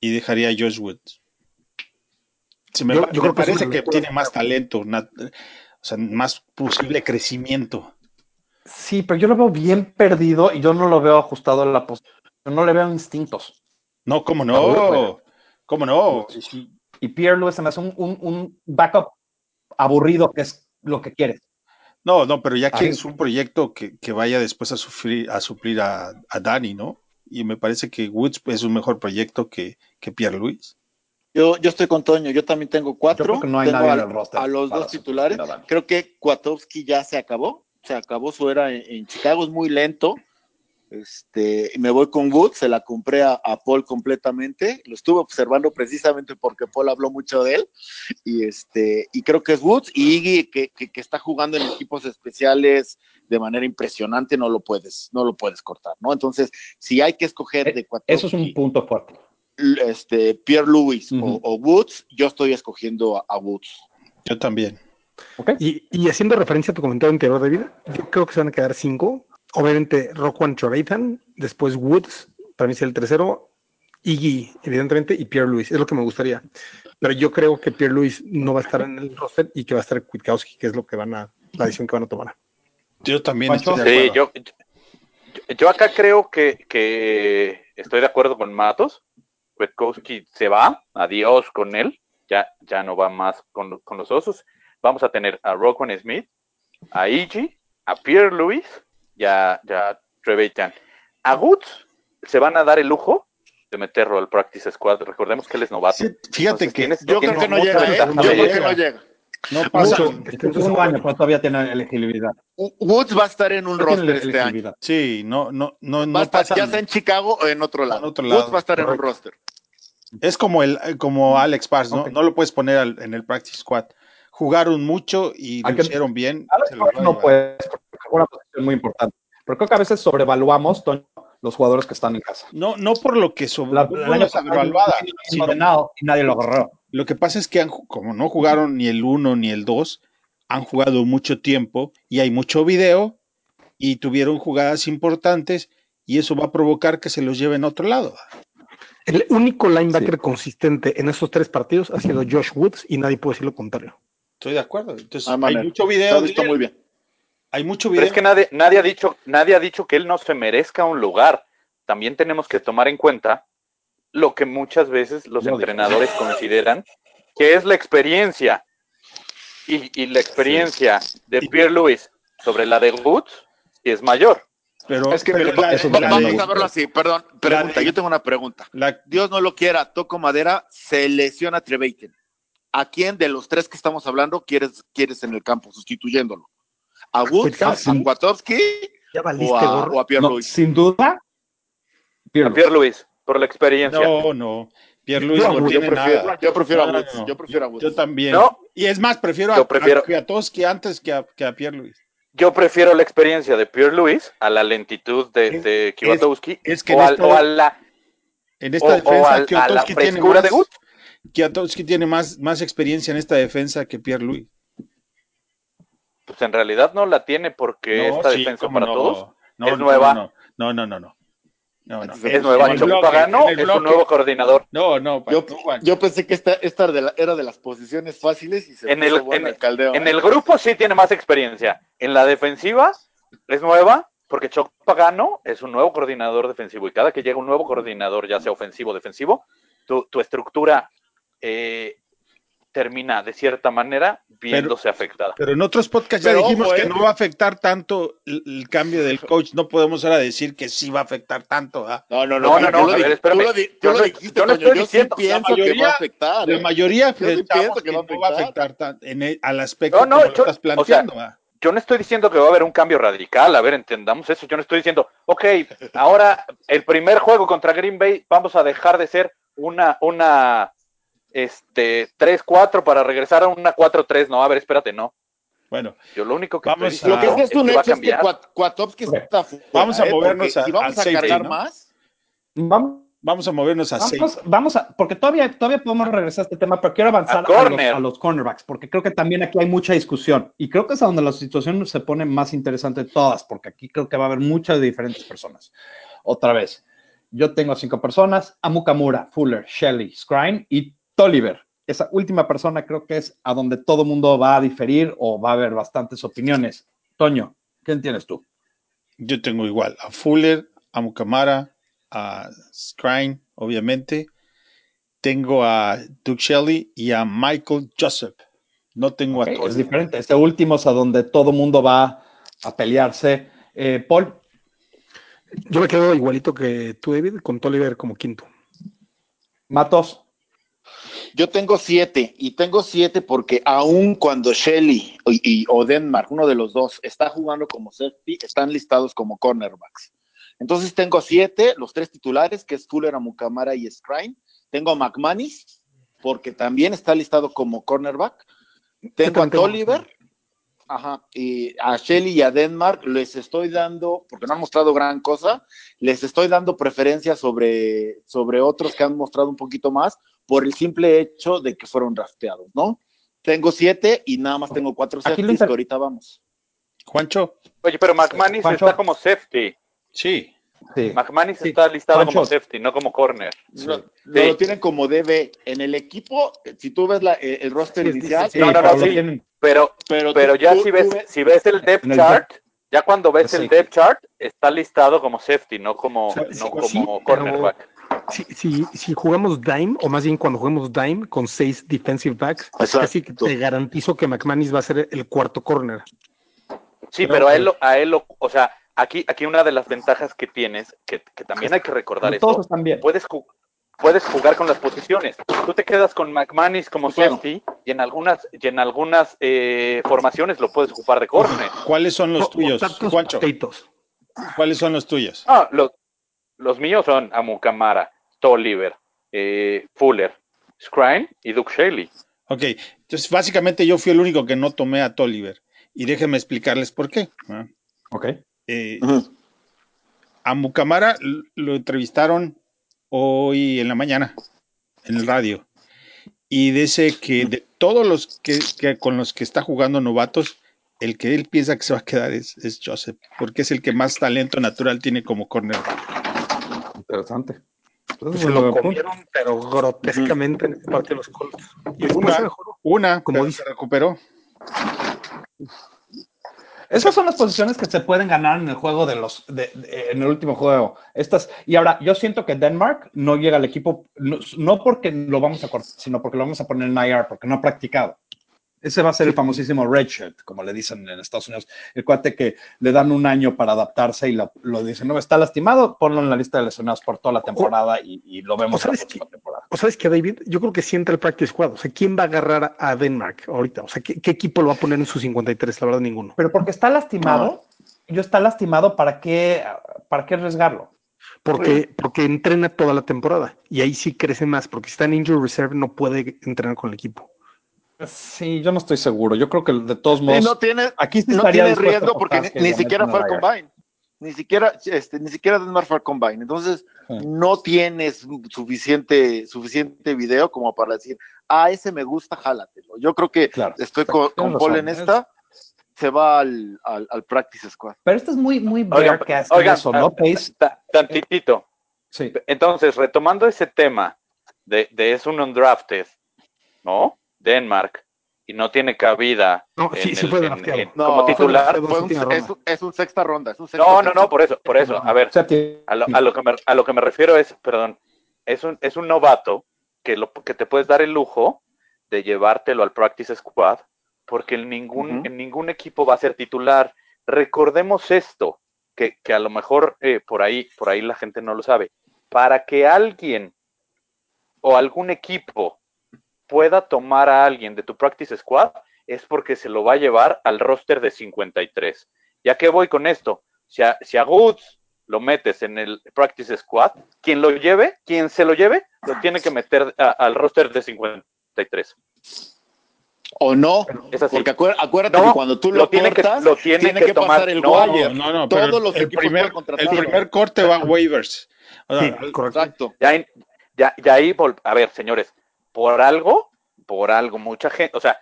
y dejaría a Josh Woods. Se me, yo, yo me parece que, que tiene más talento, una, o sea, más posible crecimiento. Sí, pero yo lo veo bien perdido y yo no lo veo ajustado a la posición. No le veo instintos. No, cómo no. ¿Cómo no? Y, y Pierre Lewis se me hace un, un, un, backup aburrido, que es lo que quieres. No, no, pero ya quieres un proyecto que, que, vaya después a, sufrir, a suplir a, a Dani, ¿no? Y me parece que Woods es un mejor proyecto que, que Pierre Lewis. Yo, yo estoy con Toño, yo también tengo cuatro. no hay tengo nadie a, en el roster a los dos titulares. Creo que Kwiatkowski ya se acabó, se acabó su era en, en, Chicago, es muy lento. Este, me voy con Woods, se la compré a, a, Paul completamente. Lo estuve observando precisamente porque Paul habló mucho de él. Y este, y creo que es Woods y Iggy, que, que, que está jugando en equipos especiales de manera impresionante, no lo puedes, no lo puedes cortar, ¿no? Entonces, si hay que escoger de Kwiatkowski, Eso es un punto fuerte este, Pierre Lewis uh -huh. o, o, Woods, yo estoy escogiendo a, a Woods. Yo también. Okay. Y, y, haciendo referencia a tu comentario anterior, David, yo creo que se van a quedar cinco. Obviamente, Roquan Trevathan, después Woods, para mí es el tercero, Iggy, evidentemente, y Pierre Lewis. Es lo que me gustaría. Pero yo creo que Pierre Lewis no va a estar en el roster y que va a estar Kwiatkowski, que es lo que van a, la decisión que van a tomar. Yo también estoy de acuerdo. Sí, yo, yo, yo acá creo que, que estoy de acuerdo con Matos Kwiatkowski se va, adiós con él, ya, ya no va más con, con los osos. Vamos a tener a Roquan Smith, a Iggy, a Pierre Lewis y a, y a Trevathan. A Woods se van a dar el lujo de meterlo al Practice Squad. Recordemos que él es novato. Sí, fíjate Entonces, que tienes, Yo creo que no llega, ¿eh? Yo creo que no llega. No pasa. Mucho, este es un año, pero todavía tiene elegibilidad. Woods va a estar en un roster este año. Sí, no, no, no, va no estar, pasa. ya sea en Chicago o en otro lado. En otro lado. Woods va a estar Correcto. en un roster. Es como el como Alex Pars, ¿no? Okay. No lo puedes poner al, en el practice squad. Jugaron mucho y lo hicieron bien. Alex Pars no puede, porque una posición muy importante. Pero creo que a veces sobrevaluamos Toño, los jugadores que están en casa. No, no por lo que sobrevaluada, y nadie lo agarró. Lo que pasa es que han, como no jugaron ni el 1 ni el 2, han jugado mucho tiempo y hay mucho video y tuvieron jugadas importantes y eso va a provocar que se los lleven a otro lado. El único linebacker consistente en esos tres partidos ha sido Josh Woods y nadie puede decir lo contrario. Estoy de acuerdo. Entonces, Ah, hay mucho video. Está de muy bien. Hay mucho Pero video. es que nadie, nadie ha dicho, nadie ha dicho que él no se merezca un lugar. También tenemos que tomar en cuenta lo que muchas veces los entrenadores consideran que es la experiencia. Y, y la experiencia de Pierre Lewis sobre la de Woods es mayor. pero Es que pero mira, la- eso va- la- vamos la- a verlo así, perdón. Pregunta, yo tengo una pregunta. la- Dios no lo quiera, toco madera, se lesiona Treveiten. ¿A quién de los tres que estamos hablando quieres, quieres en el campo sustituyéndolo? ¿A Woods, a, a Kwiatkowski o a, o a Pierre No, Louis? sin duda, Pierre A Pierre Lewis, por la experiencia. no, no. Pierre Luis Yo- no yo tiene prefiero, nada. yo prefiero No, a no, Woods. no. Yo prefiero a Woods. Yo también. No. Y es más, prefiero a, Yo prefiero- a Kwiatkowski antes que a, que a Pierre Luis. Yo prefiero la experiencia de Pierre Lewis a la lentitud de, Es- de Kiwatowski es que o, en al- esta- o a la En esta O- o defensa, al- a la Kwiatkowski tiene frescura más, de Woods. Kwiatkowski tiene más, más experiencia en esta defensa que Pierre Luis. Pues en realidad no la tiene porque esta sí, defensa para no. todos No, es no, nueva. No, no, no, no. no. No, no. es nueva. Bloque, Pagano es un nuevo coordinador. No, no, Yo, no, Juan. yo pensé que esta, esta de la- era de las posiciones fáciles y se En el- en- el caldeo. En ¿eh? el grupo sí tiene más experiencia. En la defensiva es nueva porque Chuck Pagano es un nuevo coordinador defensivo y cada que llega un nuevo coordinador, ya sea ofensivo o defensivo, tu, tu estructura eh, termina de cierta manera viéndose afectada. Pero en otros podcasts ya Pero dijimos ojo, que eh. no va a afectar tanto el, el cambio del coach. No podemos ahora decir que sí va a afectar tanto. ¿ah? No, no, No, no, no, Yo lo no- pienso que va a afectar. La ¿eh? mayoría Yo sí pienso que, que va a no va a afectar. tan- en el- al aspecto No, no, como lo yo- estás o sea, planteando. Yo no estoy diciendo que va a haber un cambio radical, a ver, entendamos eso. Yo no estoy diciendo, ok, ahora el primer juego contra Green Bay vamos a dejar de ser una, una, este, 3-4 para regresar a una 4-3. No, a ver, espérate, no. Bueno, Yo lo único que Vamos estoy Lo que es, es un que va a hecho es que está fuera, Vamos a movernos a- si vamos a safety, cargar ¿no? más, Vamos, vamos a movernos a seis. vamos, vamos a, porque todavía, todavía podemos regresar a este tema, pero quiero avanzar A a, los, corner. a los cornerbacks, porque creo que también aquí hay mucha discusión. Y creo que es a donde la situación se pone más interesante de todas, porque aquí creo que va a haber muchas diferentes personas. Otra vez, yo tengo cinco personas: Amukamura, Fuller, Shelley, Scrine y Tolliver. Esa última persona creo que es a donde todo mundo va a diferir o va a haber bastantes opiniones. Toño, ¿qué entiendes tú? Yo tengo igual a Fuller, a Mukamara, a Scrine, obviamente. Tengo a Duke Shelley y a Michael Joseph. No tengo a es todos. diferente. Este último es a donde todo mundo va a pelearse. Eh, Paul, Yo me quedo igualito que tú, David, con Tolliver como quinto. Matos. Yo tengo siete, y tengo siete porque aun cuando Shelley y, y- o Denmark, uno de los dos, está jugando como safety, están listados como cornerbacks. Entonces tengo siete, los tres titulares, que es Fuller, Amukamara y Scrine. Tengo a McManus, porque también está listado como cornerback. Tengo a. Tolliver, ajá, y a Shelley y a Denmark les estoy dando, porque no han mostrado gran cosa, les estoy dando preferencia sobre, sobre otros que han mostrado un poquito más por el simple hecho de que fueron drafteados, ¿no? Tengo siete y nada más tengo cuatro Aquí lo safeties que ahorita vamos. Juancho, Oye, pero McManus Juancho. está como safety. sí. Sí. McManus Sí. está listado Juancho. como safety, no como corner. No, no Sí. lo tienen como DB en el equipo, si tú ves la- eh, el roster Sí, sí, inicial, Sí, No, no, no, sí. tienen- Pero, pero, pero tú- ya tú- si ves, si ves el depth el chart, ya cuando ves Sí. el depth chart, está listado como safety, no como, Sí, no sí, como cornerback. Si, si, si jugamos Dime, o más bien cuando juguemos Dime con seis defensive backs, Exacto. casi que te garantizo que McManus va a ser el cuarto corner. Sí, pero a él, lo- a él, lo- o sea, aquí, aquí una de las ventajas que tienes, que, que también hay que recordar todos esto, bien. puedes, ju- puedes jugar con las posiciones. Tú te quedas con McManus como Claro. safety y en algunas, y en algunas eh, formaciones lo puedes ocupar de corner. ¿Cuáles son los tuyos, Juancho? ¿Cuáles son los tuyos? Ah, los, los míos son Amukamara, Tolliver, eh, Fuller, Scrine y Duke Shelley. Ok, entonces básicamente yo fui el único que no tomé a Tolliver. Y déjenme explicarles por qué. ¿ah? Ok. Eh, a Mucamara lo entrevistaron hoy en la mañana en el radio y dice que de todos los que, que con los que está jugando novatos, el que él piensa que se va a quedar es, es Joseph, porque es el que más talento natural tiene como corner. Interesante. Pues se lo comieron, pero grotescamente en el partido de los Colts. Y después Una. se mejoró. Una, Como como dice- se recuperó. Esas son las posiciones que se pueden ganar en el juego de los, de- de- en el último juego. Estas, y ahora, yo siento que Denmark no llega al equipo, no, no porque lo vamos a cortar, sino porque lo vamos a poner en IR, porque no ha practicado. Ese va a ser el famosísimo redshirt, como le dicen en Estados Unidos. El cuate que le dan un año para adaptarse y lo, lo dicen, no, está lastimado, ponlo en la lista de lesionados por toda la temporada y, y lo vemos o la próxima temporada. O sabes que David, yo creo que sienta el practice squad. O sea, ¿quién va a agarrar a Denmark ahorita? O sea, ¿qué, qué equipo lo va a poner en su 53? La verdad, ninguno. Pero porque está lastimado, yo está lastimado, ¿para qué, para qué arriesgarlo? Porque, porque entrena toda la temporada y ahí sí crece más. Porque si está en injury reserve, no puede entrenar con el equipo. Sí, yo no estoy seguro. Yo creo que de todos Y modos. no tiene, aquí sí no tiene riesgo porque ni, siquiera fue al combine. Ni siquiera, este, ni siquiera Denmark fue al combine. Entonces, Sí. no tienes suficiente, suficiente video como para decir, ah, ese me gusta, jálatelo. Yo creo que Claro. estoy con, con Paul en esta, se va al, al, al practice squad. Pero esto es muy, muy Oigan, oigan, eso, ¿no? Ta- tantitito. Sí. Entonces, retomando ese tema de, de es un undrafted, ¿no? Denmark, y no tiene cabida No, sí, en sí el- fue en- drafteado. en- No, como titular. fue Fue un- séptima es, es un sexta ronda. Es un sexta No, no, no, por eso, por eso. A ver, a lo, a lo que, me, a lo que me refiero es, perdón, es un, es un novato que, lo, que te puedes dar el lujo de llevártelo al practice squad, porque en ningún, en ningún equipo va a ser titular. Recordemos esto, que, que a lo mejor eh, por, ahí, por ahí la gente no lo sabe. Para que alguien o algún equipo pueda tomar a alguien de tu practice squad, es porque se lo va a llevar al roster de 53. ¿Ya que voy con esto? Si a, si a Goods lo metes en el practice squad, quien lo lleve, quien se lo lleve, lo tiene que meter a- al roster de 53. O no, Es así. porque acuérdate, acuérdate No, que cuando tú lo, lo tiene que- lo tiene que tomar- pasar el no, wire. No, no, pero Todos los el equipos primer, el primer corte va a waivers. O sea, Sí, correcto. Ya, ahí- ya, ya ahí, a ver, señores, por algo, por algo, mucha gente, o sea,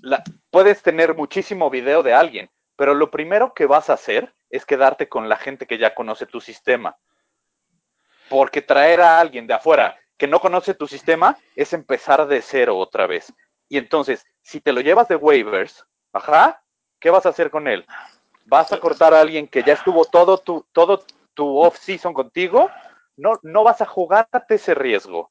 la- puedes tener muchísimo video de alguien, pero lo primero que vas a hacer es quedarte con la gente que ya conoce tu sistema. Porque traer a alguien de afuera que no conoce tu sistema es empezar de cero otra vez. Y entonces, si te lo llevas de waivers, ajá, ¿qué vas a hacer con él? ¿Vas a cortar a alguien que ya estuvo todo tu, todo tu off-season contigo? No, no vas a jugarte ese riesgo,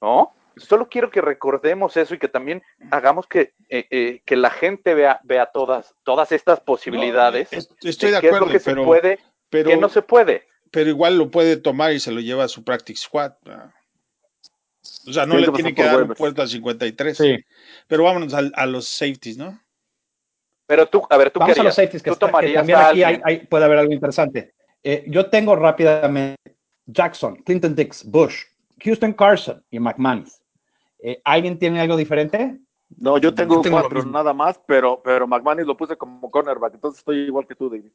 ¿no? Solo quiero que recordemos eso y que también hagamos que, eh, eh, que la gente vea, vea todas, todas estas posibilidades. No, estoy de qué es acuerdo, lo que pero, se puede, pero, qué no se puede. pero igual lo puede tomar y se lo lleva a su practice squad. O sea, no le tiene que dar un waivers. puesto a 53. Sí. Pero vámonos al- a, los safeties, ¿no? Pero tú, a ver, tú Vamos qué a los safeties, que, ¿Tú está- que también aquí hay, hay- puede haber algo interesante. Eh, yo tengo rápidamente Jackson, Clinton Dix, Bush, Houston Carson y McManus. Eh, ¿Alguien tiene algo diferente? No, yo tengo, Yo tengo lo cuatro nada más, pero, pero McManus lo puse como cornerback, entonces estoy igual que tú, David.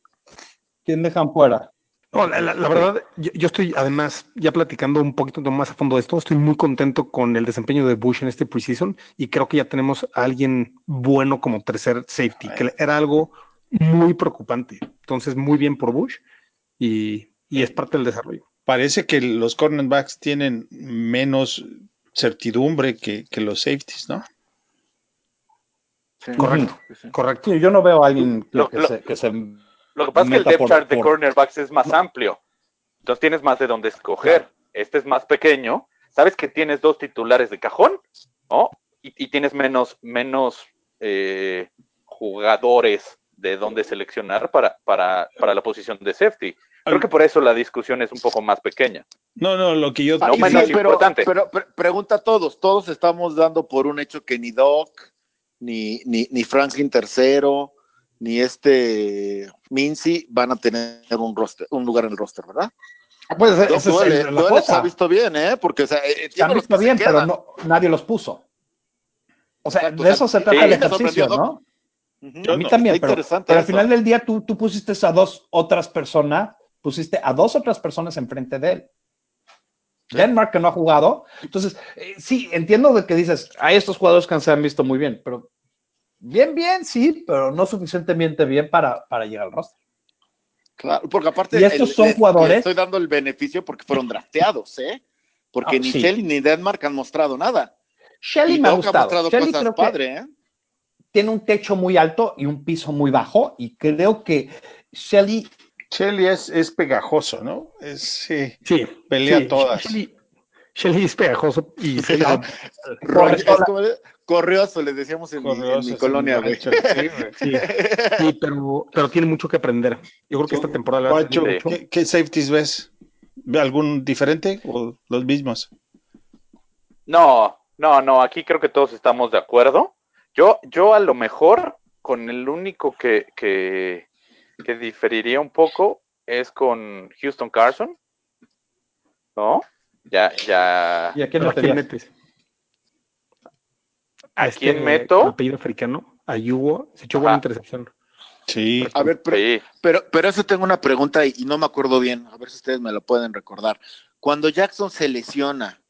¿Quién dejan fuera? No, la, la- la verdad, yo, yo estoy además ya platicando un poquito más a fondo de esto. Estoy muy contento con el desempeño de Bush en este preseason y creo que ya tenemos a alguien bueno como tercer safety, que era algo muy preocupante. Entonces, muy bien por Bush y, y es parte del desarrollo. Parece que los cornerbacks tienen menos certidumbre que, que los safeties, ¿no? Sí. Correcto, Sí, correcto. Yo no veo a alguien que, Lo- que lo- se, que se- Lo que pasa es que el depth por- chart de por- cornerbacks es más amplio. Entonces tienes más de dónde escoger. Este es más pequeño. Sabes que tienes dos titulares de cajón, ¿no? Y, y tienes menos, menos eh, jugadores de dónde seleccionar para, para, para la posición de safety. Creo que por eso la discusión es un poco más pequeña. No, no, lo que yo... No menos sí, pero, importante. pero pre- pregunta a todos, todos estamos dando por un hecho que ni Doc, ni, ni, ni Franklin tercero, ni este Mincy van a tener un roster, un lugar en el roster, ¿verdad? Pues esa Doc es Duele, la Duele se cosa. ha visto bien, ¿eh? Porque, o sea, eh, Se han visto bien, pero no, nadie los puso. O sea, Exacto, de eso se sí, trata el ejercicio, ¿no? Ujú. A mí también, pero, pero al final del día tú, tú pusiste a dos otras personas, pusiste a dos otras personas enfrente de él. Denmark que no ha jugado. Entonces, eh, sí, entiendo de que dices, hay estos jugadores que se han visto muy bien, pero bien, bien, sí, pero no suficientemente bien para, para llegar al roster. Claro, porque aparte Y estos son jugadores- estoy dando el beneficio porque fueron (laughs) drafteados, ¿eh? porque Ah, ni sí. Shelly ni Denmark han mostrado nada. Shelly me ha Doc ha gustado. mostrado Shelly cosas creo que padre, ¿eh? tiene un techo muy alto y un piso muy bajo y creo que Shelly Shelly es, es pegajoso, ¿no? Es, sí, Sí. pelea sí, todas. Shelly, Shelly es pegajoso y se corrioso, les decíamos en, mi- en mi sí, colonia, güey. sí. (laughs) Sí, sí, pero, pero tiene mucho que aprender. Yo creo que esta temporada Guacho. ¿qué, qué safeties ves? ¿Ve ¿Algún diferente o los mismos? No, no, no, aquí creo que todos estamos de acuerdo. Yo, yo a lo mejor con el único que, que, que diferiría un poco es con Houston Carson. ¿No? Ya, ya. y a quién ¿Pero ¿A quién metes? ¿A este quién meto? apellido africano? A Yugo. Se echó Ajá. buena intercepción. Sí, A ver, pero, Sí. pero, pero eso tengo una pregunta y, y no me acuerdo bien, a ver si ustedes me lo pueden recordar. Cuando Jackson se lesiona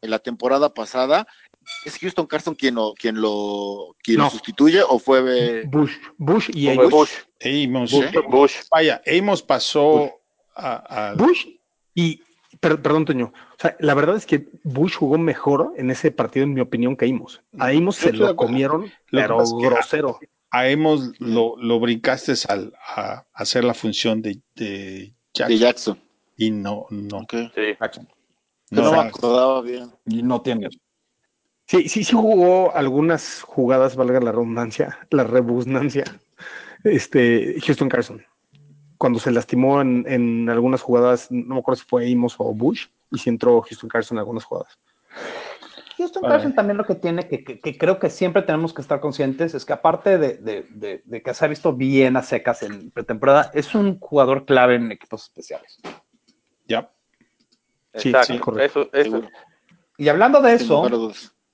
en la temporada pasada, ¿es Houston Carson quien lo, quien lo, quien lo No. sustituye o fue eh, Bush. Bush y Fue Amos. Bush. Amos, ¿Sí? Bush. vaya, Amos pasó a, a- Bush y. per- perdón, Toño. O sea, la verdad es que Bush jugó mejor en ese partido, en mi opinión, que Amos. A Amos Yo se lo comieron, Lo pero grosero. a Amos lo, lo brincaste al, a hacer la función de, de Jackson de Jackson? y no, no. Sí. Jackson. No, no, me acordaba bien. Y no tiene. Sí, sí, sí jugó algunas jugadas, valga la redundancia, la rebusnancia. Este, Houston Carson. Cuando se lastimó en, en algunas jugadas, no me acuerdo si fue Amos o Bush, y si entró Houston Carson en algunas jugadas. Houston Vale. Carson también lo que tiene, que, que- que creo que siempre tenemos que estar conscientes, es que aparte de, de- de- de que se ha visto bien a secas en pretemporada, es un jugador clave en equipos especiales. ya. Sí, sí, correcto. Eso, eso. Seguro. Y hablando de eso.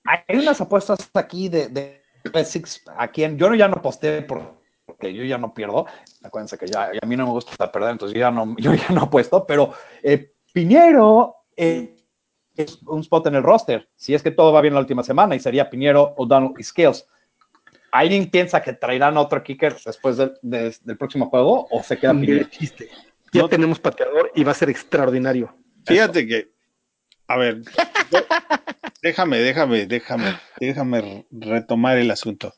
Hay unas apuestas aquí de, de Basics, a quien yo ya no posté por- porque yo ya no pierdo. Acuérdense que ya, a mí no me gusta perder, entonces yo ya no, (laughs) yo ya no apuesto, pero eh, Piñero eh, es un spot en el roster, si es que todo va bien la última semana, y sería Piñero, O'Donnell y Skills. ¿Alguien piensa que traerán otro kicker después del, de- del próximo juego o se queda Piñero? de chiste. Ya No- tenemos pateador y va a ser extraordinario. Fíjate que, a ver, yo- (laughs) déjame, déjame, déjame, déjame retomar el asunto.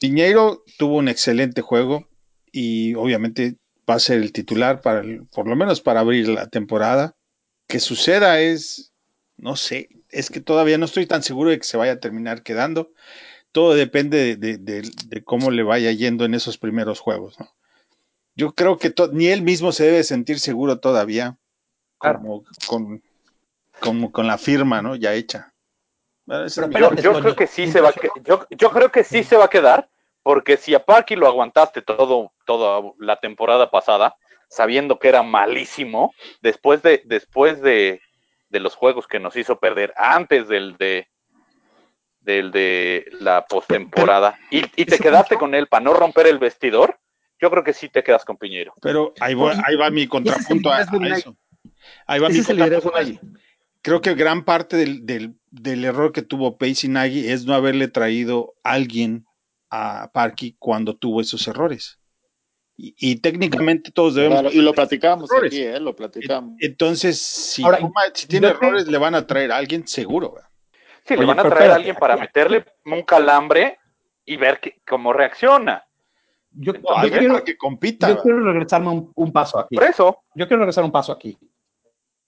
Piñeiro tuvo un excelente juego y obviamente va a ser el titular para, el- por lo menos para abrir la temporada. Que suceda es, no sé, es que todavía no estoy tan seguro de que se vaya a terminar quedando. Todo depende de, de- de- de cómo le vaya yendo en esos primeros juegos. ¿no? Yo creo que ni él mismo se debe sentir seguro todavía Claro. como con, como con la firma, ¿no? Ya hecha. Pero- Yo, creo que sí se va a yo, yo creo que sí se va a quedar, porque si a Parky lo aguantaste todo, toda la temporada pasada, sabiendo que era malísimo, después de, después de, de los juegos que nos hizo perder antes del de del de la postemporada y, y te quedaste punto- con él para no romper el vestidor, yo creo que sí te quedas con Piñero. pero ahí va, ahí va mi contrapunto a, eso. Ahí va mi contrapunto. Creo que gran parte del, del- del error que tuvo Pace y Nagy es no haberle traído a alguien a Parky cuando tuvo esos errores. Y, y técnicamente todos debemos. Claro, y lo platicamos Errores. aquí, ¿eh? Lo platicamos. Entonces, si, Ahora, toma- si tiene errores, le van a traer a alguien seguro. ¿verdad? Sí, le van a traer a alguien para meterle un calambre y ver que- cómo reacciona. Yo, alguien quiero, para que compita. yo ¿verdad? quiero regresarme un, un paso aquí. Por eso, yo quiero regresar un paso aquí.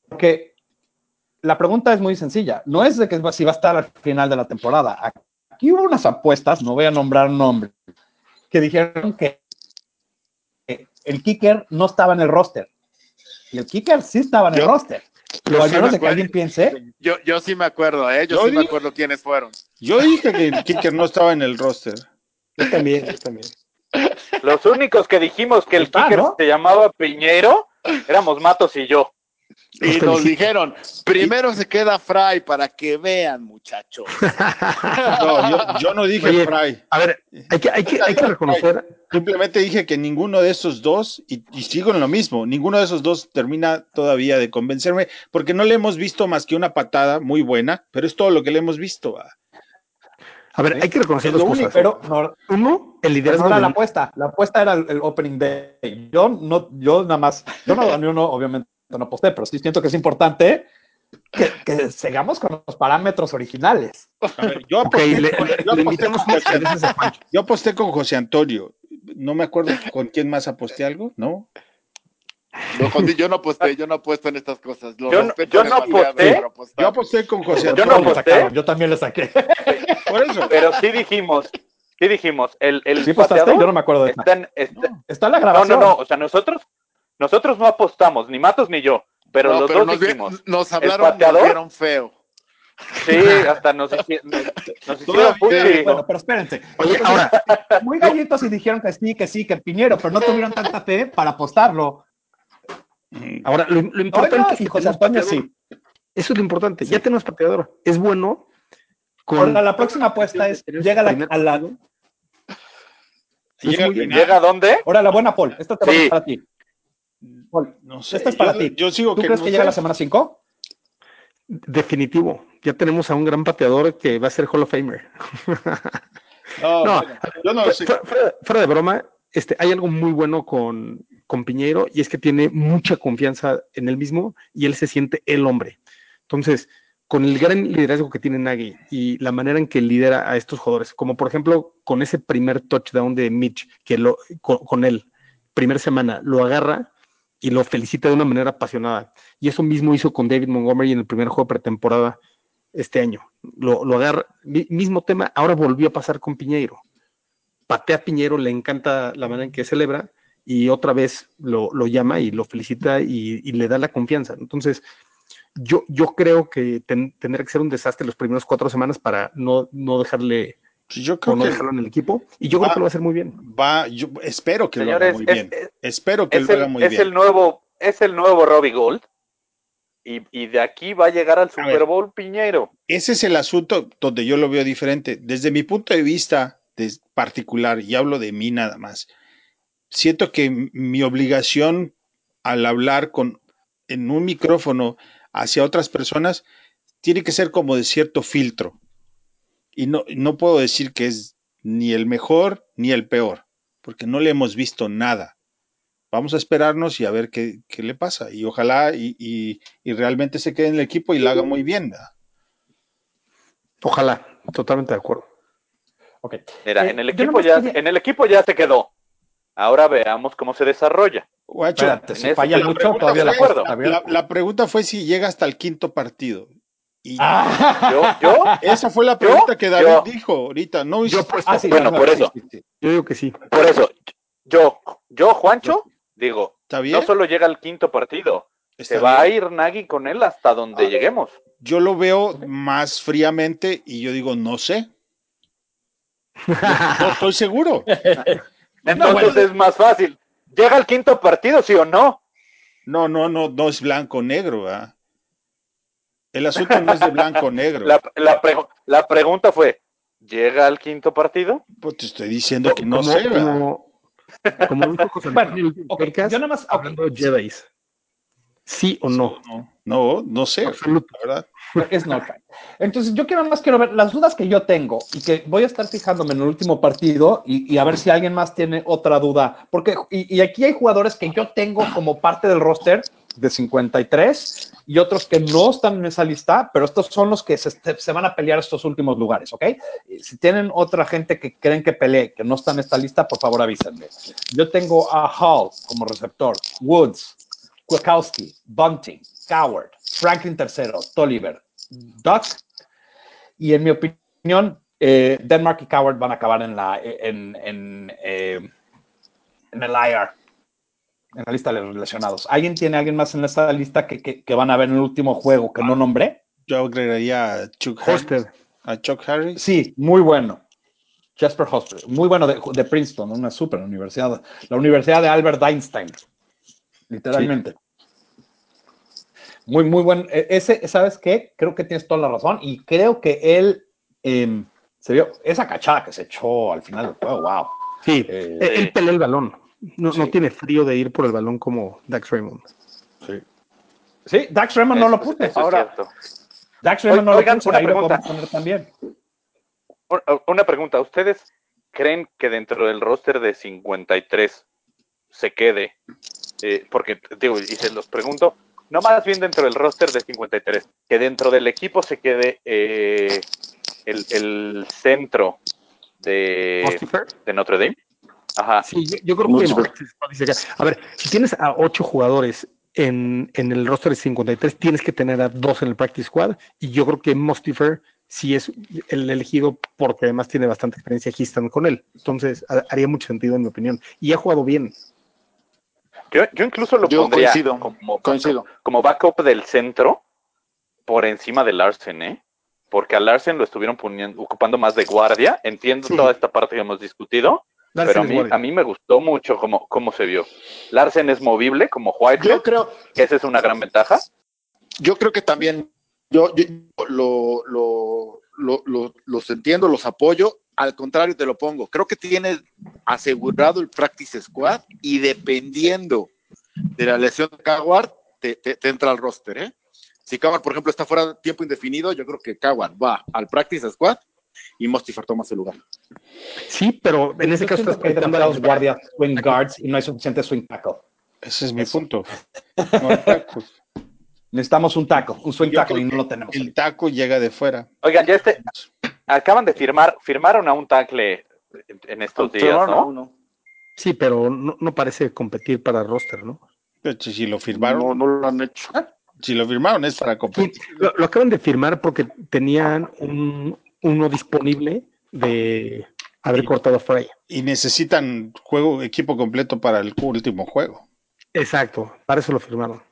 Porque la pregunta es muy sencilla. No es de que si va a estar al final de la temporada. Aquí hubo unas apuestas, no voy a nombrar nombres, que dijeron que el kicker no estaba en el roster. Y el kicker sí estaba en el roster. Pero al sí menos me de que alguien piense, Yo, yo sí me acuerdo, ¿eh? Yo, Yo sí me acuerdo quiénes fueron. Yo dije que el kicker no estaba en el roster. Yo también, yo también. los únicos que dijimos que el kicker ¿no? se llamaba Piñero éramos Matos y yo. Y Los nos felicito. dijeron, primero se queda Fry para que vean, muchachos. (laughs) No, yo, yo no dije Oye, Fry. A ver, hay que, hay que, hay que reconocer. Simplemente dije que ninguno de esos dos, y, y sigo en lo mismo, ninguno de esos dos termina todavía de convencerme, porque no le hemos visto más que una patada muy buena, pero es todo lo que le hemos visto. A ver, hay que reconocer dos cosas. pero no, Uno, el pero liderazgo no era de la apuesta. La apuesta era el, el opening day. Yo no, yo nada más, yo no gané uno, obviamente no aposté, pero sí siento que es importante que, que sigamos con los parámetros originales. A ver, yo, aposté, con- le- yo le aposté invitamos con a que José, regreses a Juancho. yo aposté con José Antonio. No me acuerdo con quién más aposté algo, ¿no? No, José, yo no aposté, yo no apuesto en estas cosas. Lo Yo no- no aposté. Yo aposté con José Yo no Antonio. Lo aposté. sacaron, Yo también le saqué. (laughs) Por eso. Pero sí dijimos, sí dijimos, el, el ¿Sí apostaste? pateador Yo no me acuerdo de está en- está- Está en la no, grabación. no, no, o sea, nosotros, nosotros no apostamos, ni Matos ni yo, pero No, los pero dos nos, vi- dijimos, nos hablaron, pateador? nos vieron feo. sí, hasta nos, (laughs) hici- nos, hicieron puchi. Bueno, pero espérense. Oye, ahora, (laughs) Muy gallitos y dijeron que sí, que sí, que Piñero, pero no tuvieron tanta fe para apostarlo. ahora lo, lo importante Oiga, es que y José Antonio sí. Eso es lo importante. Ya tenemos pateador. Es bueno. Ahora, la próxima apuesta es, llega la, a la- Llega muy bien. al final. ¿Llega a dónde? ahora la buena, Paul. Esta te va a Sí. gustar a ti. No sé. Esta es para yo, ti. yo sigo ¿tú que crees no que llega sé. la semana 5? Definitivo. Ya tenemos a un gran pateador que va a ser Hall of Famer. (laughs) No, No, bueno, yo no Fu- sé. fu- Fuera, fuera de broma, este, hay algo muy bueno con, con Piñeiro y es que tiene mucha confianza en él mismo y él se siente el hombre. Entonces, con el gran liderazgo que tiene Nagy y la manera en que lidera a estos jugadores, como por ejemplo con ese primer touchdown de Mitch, que lo, con, con él, primera semana, lo agarra y lo felicita de una manera apasionada. Y eso mismo hizo con David Montgomery en el primer juego pretemporada este año. Lo, agarra, mi- mismo tema, ahora volvió a pasar con Piñeiro. Patea a Piñero, le encanta la manera en que celebra y otra vez lo, llama y lo felicita y, y le da la confianza. Entonces, yo, yo creo que ten- tendrá que ser un desastre los primeros cuatro semanas para no, no dejarle Yo o creo no que dejarlo en el equipo. Y yo creo que lo va a hacer muy bien. va, yo espero que lo haga muy es, bien. es- Espero que es lo haga el, muy es bien. el nuevo, es el nuevo Robbie Gold. Y, y de aquí va a llegar al A Super ver. Bowl Piñero. Ese es el asunto donde yo lo veo diferente. Desde mi punto de vista de particular, y hablo de mí nada más, siento que mi obligación al hablar con en un micrófono hacia otras personas tiene que ser como de cierto filtro. Y no, no puedo decir que es ni el mejor ni el peor, porque no le hemos visto nada. Vamos a esperarnos y a ver qué, qué le pasa. Y ojalá y, y- y realmente se quede en el equipo y lo haga muy bien. ¿verdad? Ojalá, totalmente de acuerdo. Ok. Mira, Eh, en el equipo ya, quería- en el equipo ya se quedó. Ahora veamos cómo se desarrolla. Guacho, Espérate, si falla la mucho, todavía la la, la pregunta fue si llega hasta el quinto partido. Y Ah, Yo, (laughs) yo, esa fue la pregunta que David Yo- dijo ahorita. No Yo hizo- apuesto, ah, sí, Bueno, no, por eso. yo digo que sí. por eso, yo, yo, Juancho, digo, ¿Está bien? no solo llega al quinto partido, Está se va a ir Nagy con él hasta donde Ah. lleguemos. Yo lo veo más fríamente y yo digo, no sé. No, estoy seguro. (laughs) Entonces bueno. es más fácil. ¿Llega al quinto partido, sí o no? No, no, no, no es blanco-negro. ¿verdad? El asunto no es de blanco-negro. La, la pregu- la pregunta fue, ¿llega al quinto partido? Pues te estoy diciendo que no sé. ¿verdad? como, como dijo José Bueno, podcast, yo nada más- hablando de Jedis. ¿Sí o no? No, no, no sé. Absoluto. La verdad. Es no. Entonces, yo quiero más quiero ver las dudas que yo tengo y que voy a estar fijándome en el último partido y, y a ver si alguien más tiene otra duda. Porque, y, y aquí hay jugadores que yo tengo como parte del roster de 53 y otros que no están en esa lista, pero estos son los que se, se van a pelear estos últimos lugares, ¿ok? Si tienen otra gente que creen que pelee, que no está en esta lista, por favor avísenme. Yo tengo a Hall como receptor, Woods, Kwiatkowski, Bunting, Coward, Franklin III, Tolliver, Duck, y en mi opinión, eh, Denmark y Coward van a acabar en, la, en, en, eh, en el IR, en la lista de los relacionados. ¿Alguien tiene alguien más en esa lista que, que, que van a ver en el último juego que no nombré? Yo agregaría a Chuck Harris. A Chuck Harris. Sí, muy bueno. Jasper Hoster, muy bueno de, de Princeton, una super universidad, la Universidad de Albert Einstein, literalmente. Muy, muy buen. e- Ese, ¿sabes qué? Creo que tienes toda la razón y creo que él em, se vio esa cachada que se echó al final del juego, wow. Sí, Eh, él pelea el balón. No, no Sí. tiene frío de ir por el balón como Dax Raymond. Sí, Dax Raymond no lo puse. Ahora. Dax Raymond no Oigan, lo puse, una ahí pregunta. poner también. Un- Una pregunta, ¿ustedes creen que dentro del roster de 53 se quede? Eh, porque, digo, y se los pregunto, no más bien dentro del roster de 53, que dentro del equipo se quede eh, el, centro de, de Notre Dame. Ajá. Sí, yo, creo que (laughs) a ver, si tienes a ocho jugadores en, el roster de 53, tienes que tener a dos en el practice squad, y yo creo que Mustifer sí es el elegido porque además tiene bastante experiencia aquí están con él. Entonces, haría mucho sentido en mi opinión. Y ha jugado bien. Yo, incluso lo pondría como, como backup del centro por encima de Larsen, ¿eh? Porque a Larsen lo estuvieron poniendo, ocupando más de guardia. Entiendo toda esta parte que hemos discutido, pero a mí, a mí me gustó mucho cómo, cómo se vio. Larsen es movible como White. Yo creo que esa es una gran ventaja. Yo creo que también yo, lo, lo, lo, los entiendo, los apoyo. Al contrario, te lo pongo. Creo que tiene asegurado el practice squad y dependiendo de la lesión de Coward, te, entra al roster. ¿eh? Si Coward, por ejemplo, está fuera de tiempo indefinido, yo creo que Coward va al practice squad y Mostifer toma ese lugar. Sí, pero en ese caso estás hay demasiados guardias swing guards y no hay suficiente swing tackle. Ese es mi punto. (laughs) Necesitamos un taco, un swing tackle y no lo tenemos. El taco llega de fuera. Oigan, ya este, acaban de firmar, firmaron a un tackle en estos días, ¿no? Sí, pero no, parece competir para roster, ¿no? si lo firmaron. No, lo han hecho. Si lo firmaron es para competir. lo, acaban de firmar porque tenían un, uno disponible de haber cortado a Frey. Y necesitan juego, equipo completo para el último juego. Exacto, para eso lo firmaron.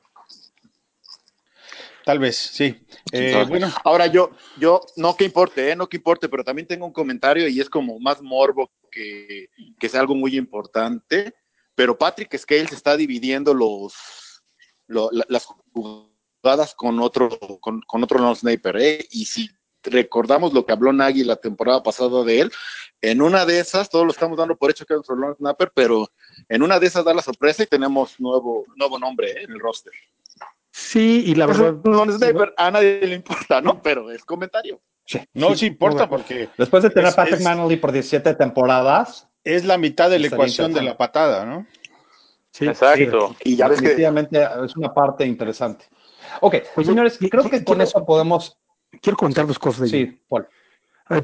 Tal vez, sí. Eh, bueno, ahora yo, yo, no que importe, eh, no que importe, pero también tengo un comentario y es como más morbo que, que sea algo muy importante. Pero Patrick Scales está dividiendo los, las jugadas con otro, con, con otro non sniper, ¿eh? Y si recordamos lo que habló Nagy la temporada pasada de él, en una de esas, todos lo estamos dando por hecho que es nuestro long snapper, pero en una de esas da la sorpresa y tenemos nuevo, nuevo nombre ¿eh? en el roster. Sí, y la verdad. a nadie le importa, ¿no? Pero es comentario. no, sí, importa porque. Después de tener a Patrick Manley por 17 temporadas. Es la mitad de la ecuación de la patada, ¿no? Sí, exacto. y ya definitivamente es una parte interesante. Ok, pues señores, creo que con eso podemos. Quiero comentar dos cosas. De sí, Paul.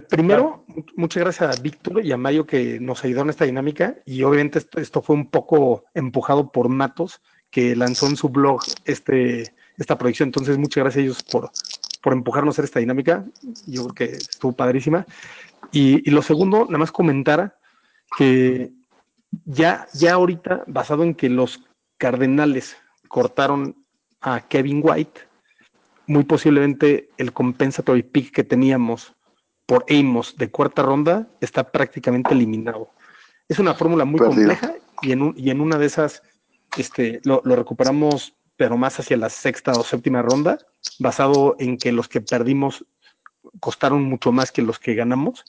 primero, muchas gracias a Víctor y a Mayo que nos ayudaron en esta dinámica. Y obviamente esto, esto fue un poco empujado por Matos, que lanzó en su blog este, esta proyección. Entonces, muchas gracias a ellos por, por empujarnos a hacer esta dinámica. Yo creo que estuvo padrísima. Y, lo segundo, nada más comentar que ya, ya ahorita, basado en que los Cardenales cortaron a Kevin White, muy posiblemente el compensatory pick que teníamos por Amos de cuarta ronda está prácticamente eliminado. Es una fórmula muy compleja y en, y en una de esas este, lo, recuperamos, pero más hacia la sexta o séptima ronda, basado en que los que perdimos costaron mucho más que los que ganamos,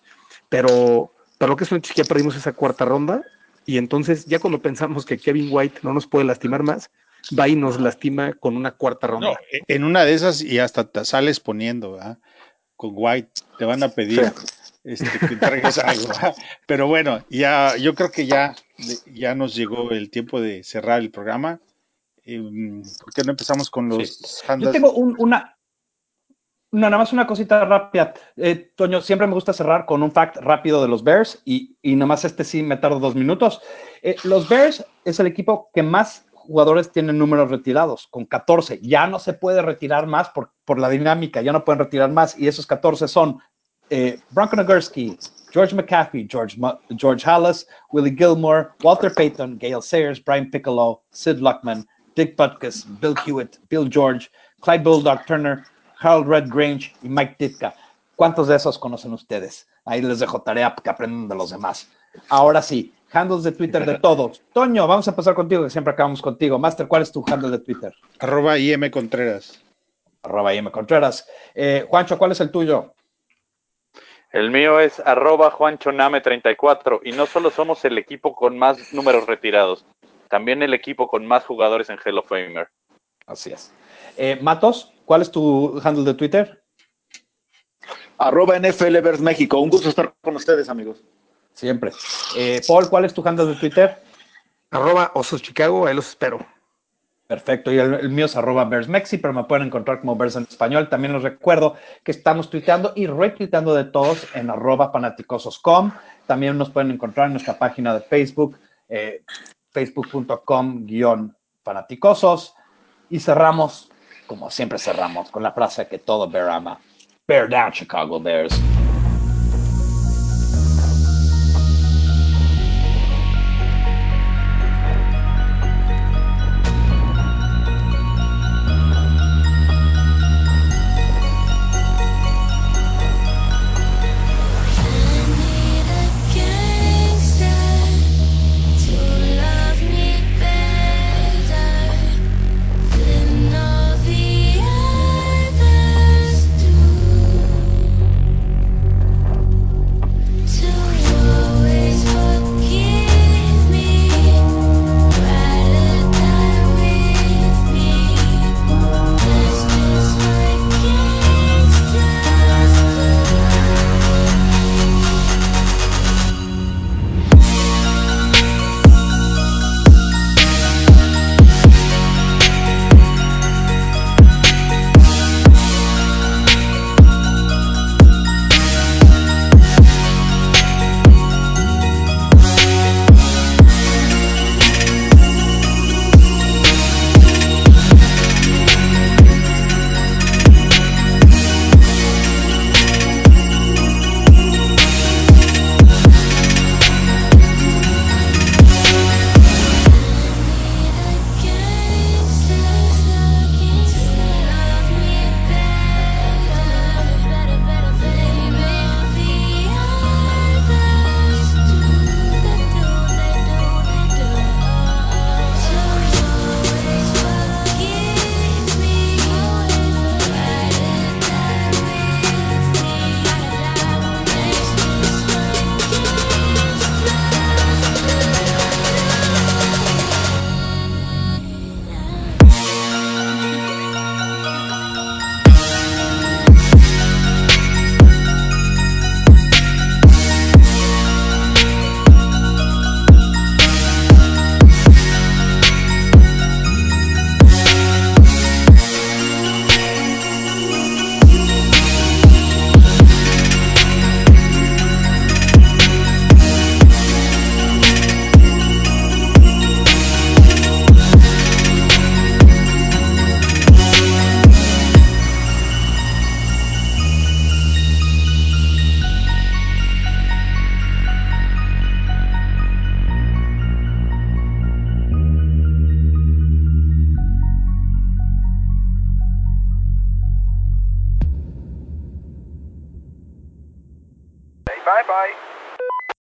pero, pero lo que es un hecho es que ya perdimos esa cuarta ronda y entonces ya cuando pensamos que Kevin White no nos puede lastimar más, va y nos lastima con una cuarta ronda. en una de esas y hasta te sales poniendo, Con White, te van a pedir este, que traigas (laughs) algo. Pero bueno, ya, yo creo que ya, ya nos llegó el tiempo de cerrar el programa. Em, ¿Por qué no empezamos con los Yo tengo una, nada más una cosita rápida. Eh, Toño, siempre me gusta cerrar con un fact rápido de los Bears y, y nada más este sí me tardo dos minutos. Eh, los Bears es el equipo que más jugadores tienen números retirados, con 14. Ya no se puede retirar más por, por la dinámica, ya no pueden retirar más y esos 14 son eh, Bronco Nagurski, George McCaffrey, George, George Hallis, Willie Gilmore, Walter Payton, Gail Sayers, Brian Piccolo, Sid Luckman, Dick Butkus, Bill Hewitt, Bill George, Clyde Bulldog Turner, Harold Red Grange y Mike Ditka. ¿Cuántos de esos conocen ustedes? Ahí les dejo tarea que aprendan de los demás. Ahora sí, handles de Twitter de todos. Toño, vamos a empezar contigo, que siempre acabamos contigo. Master, ¿cuál es tu handle de Twitter? Arroba IM Contreras. Arroba IM Contreras. Eh, Juancho, ¿cuál es el tuyo? El mío es arroba juanchoname34 y no solo somos el equipo con más números retirados, también el equipo con más jugadores en Hell of Famer. Así es. Eh, Matos, ¿cuál es tu handle de Twitter? Arroba México. Un gusto estar con ustedes, amigos. Siempre. Eh, Paul, ¿cuál es tu handle de Twitter? Arroba Osos Chicago, ahí los espero. Perfecto, y el, mío es arroba BearsMexi, pero me pueden encontrar como Bears en español. También les recuerdo que estamos tuiteando y retuiteando de todos en arroba fanaticosos.com. También nos pueden encontrar en nuestra página de Facebook, eh, facebook.com guion fanaticosos. Y cerramos, como siempre cerramos, con la frase que todo Bear ama. Bear down, Chicago Bears.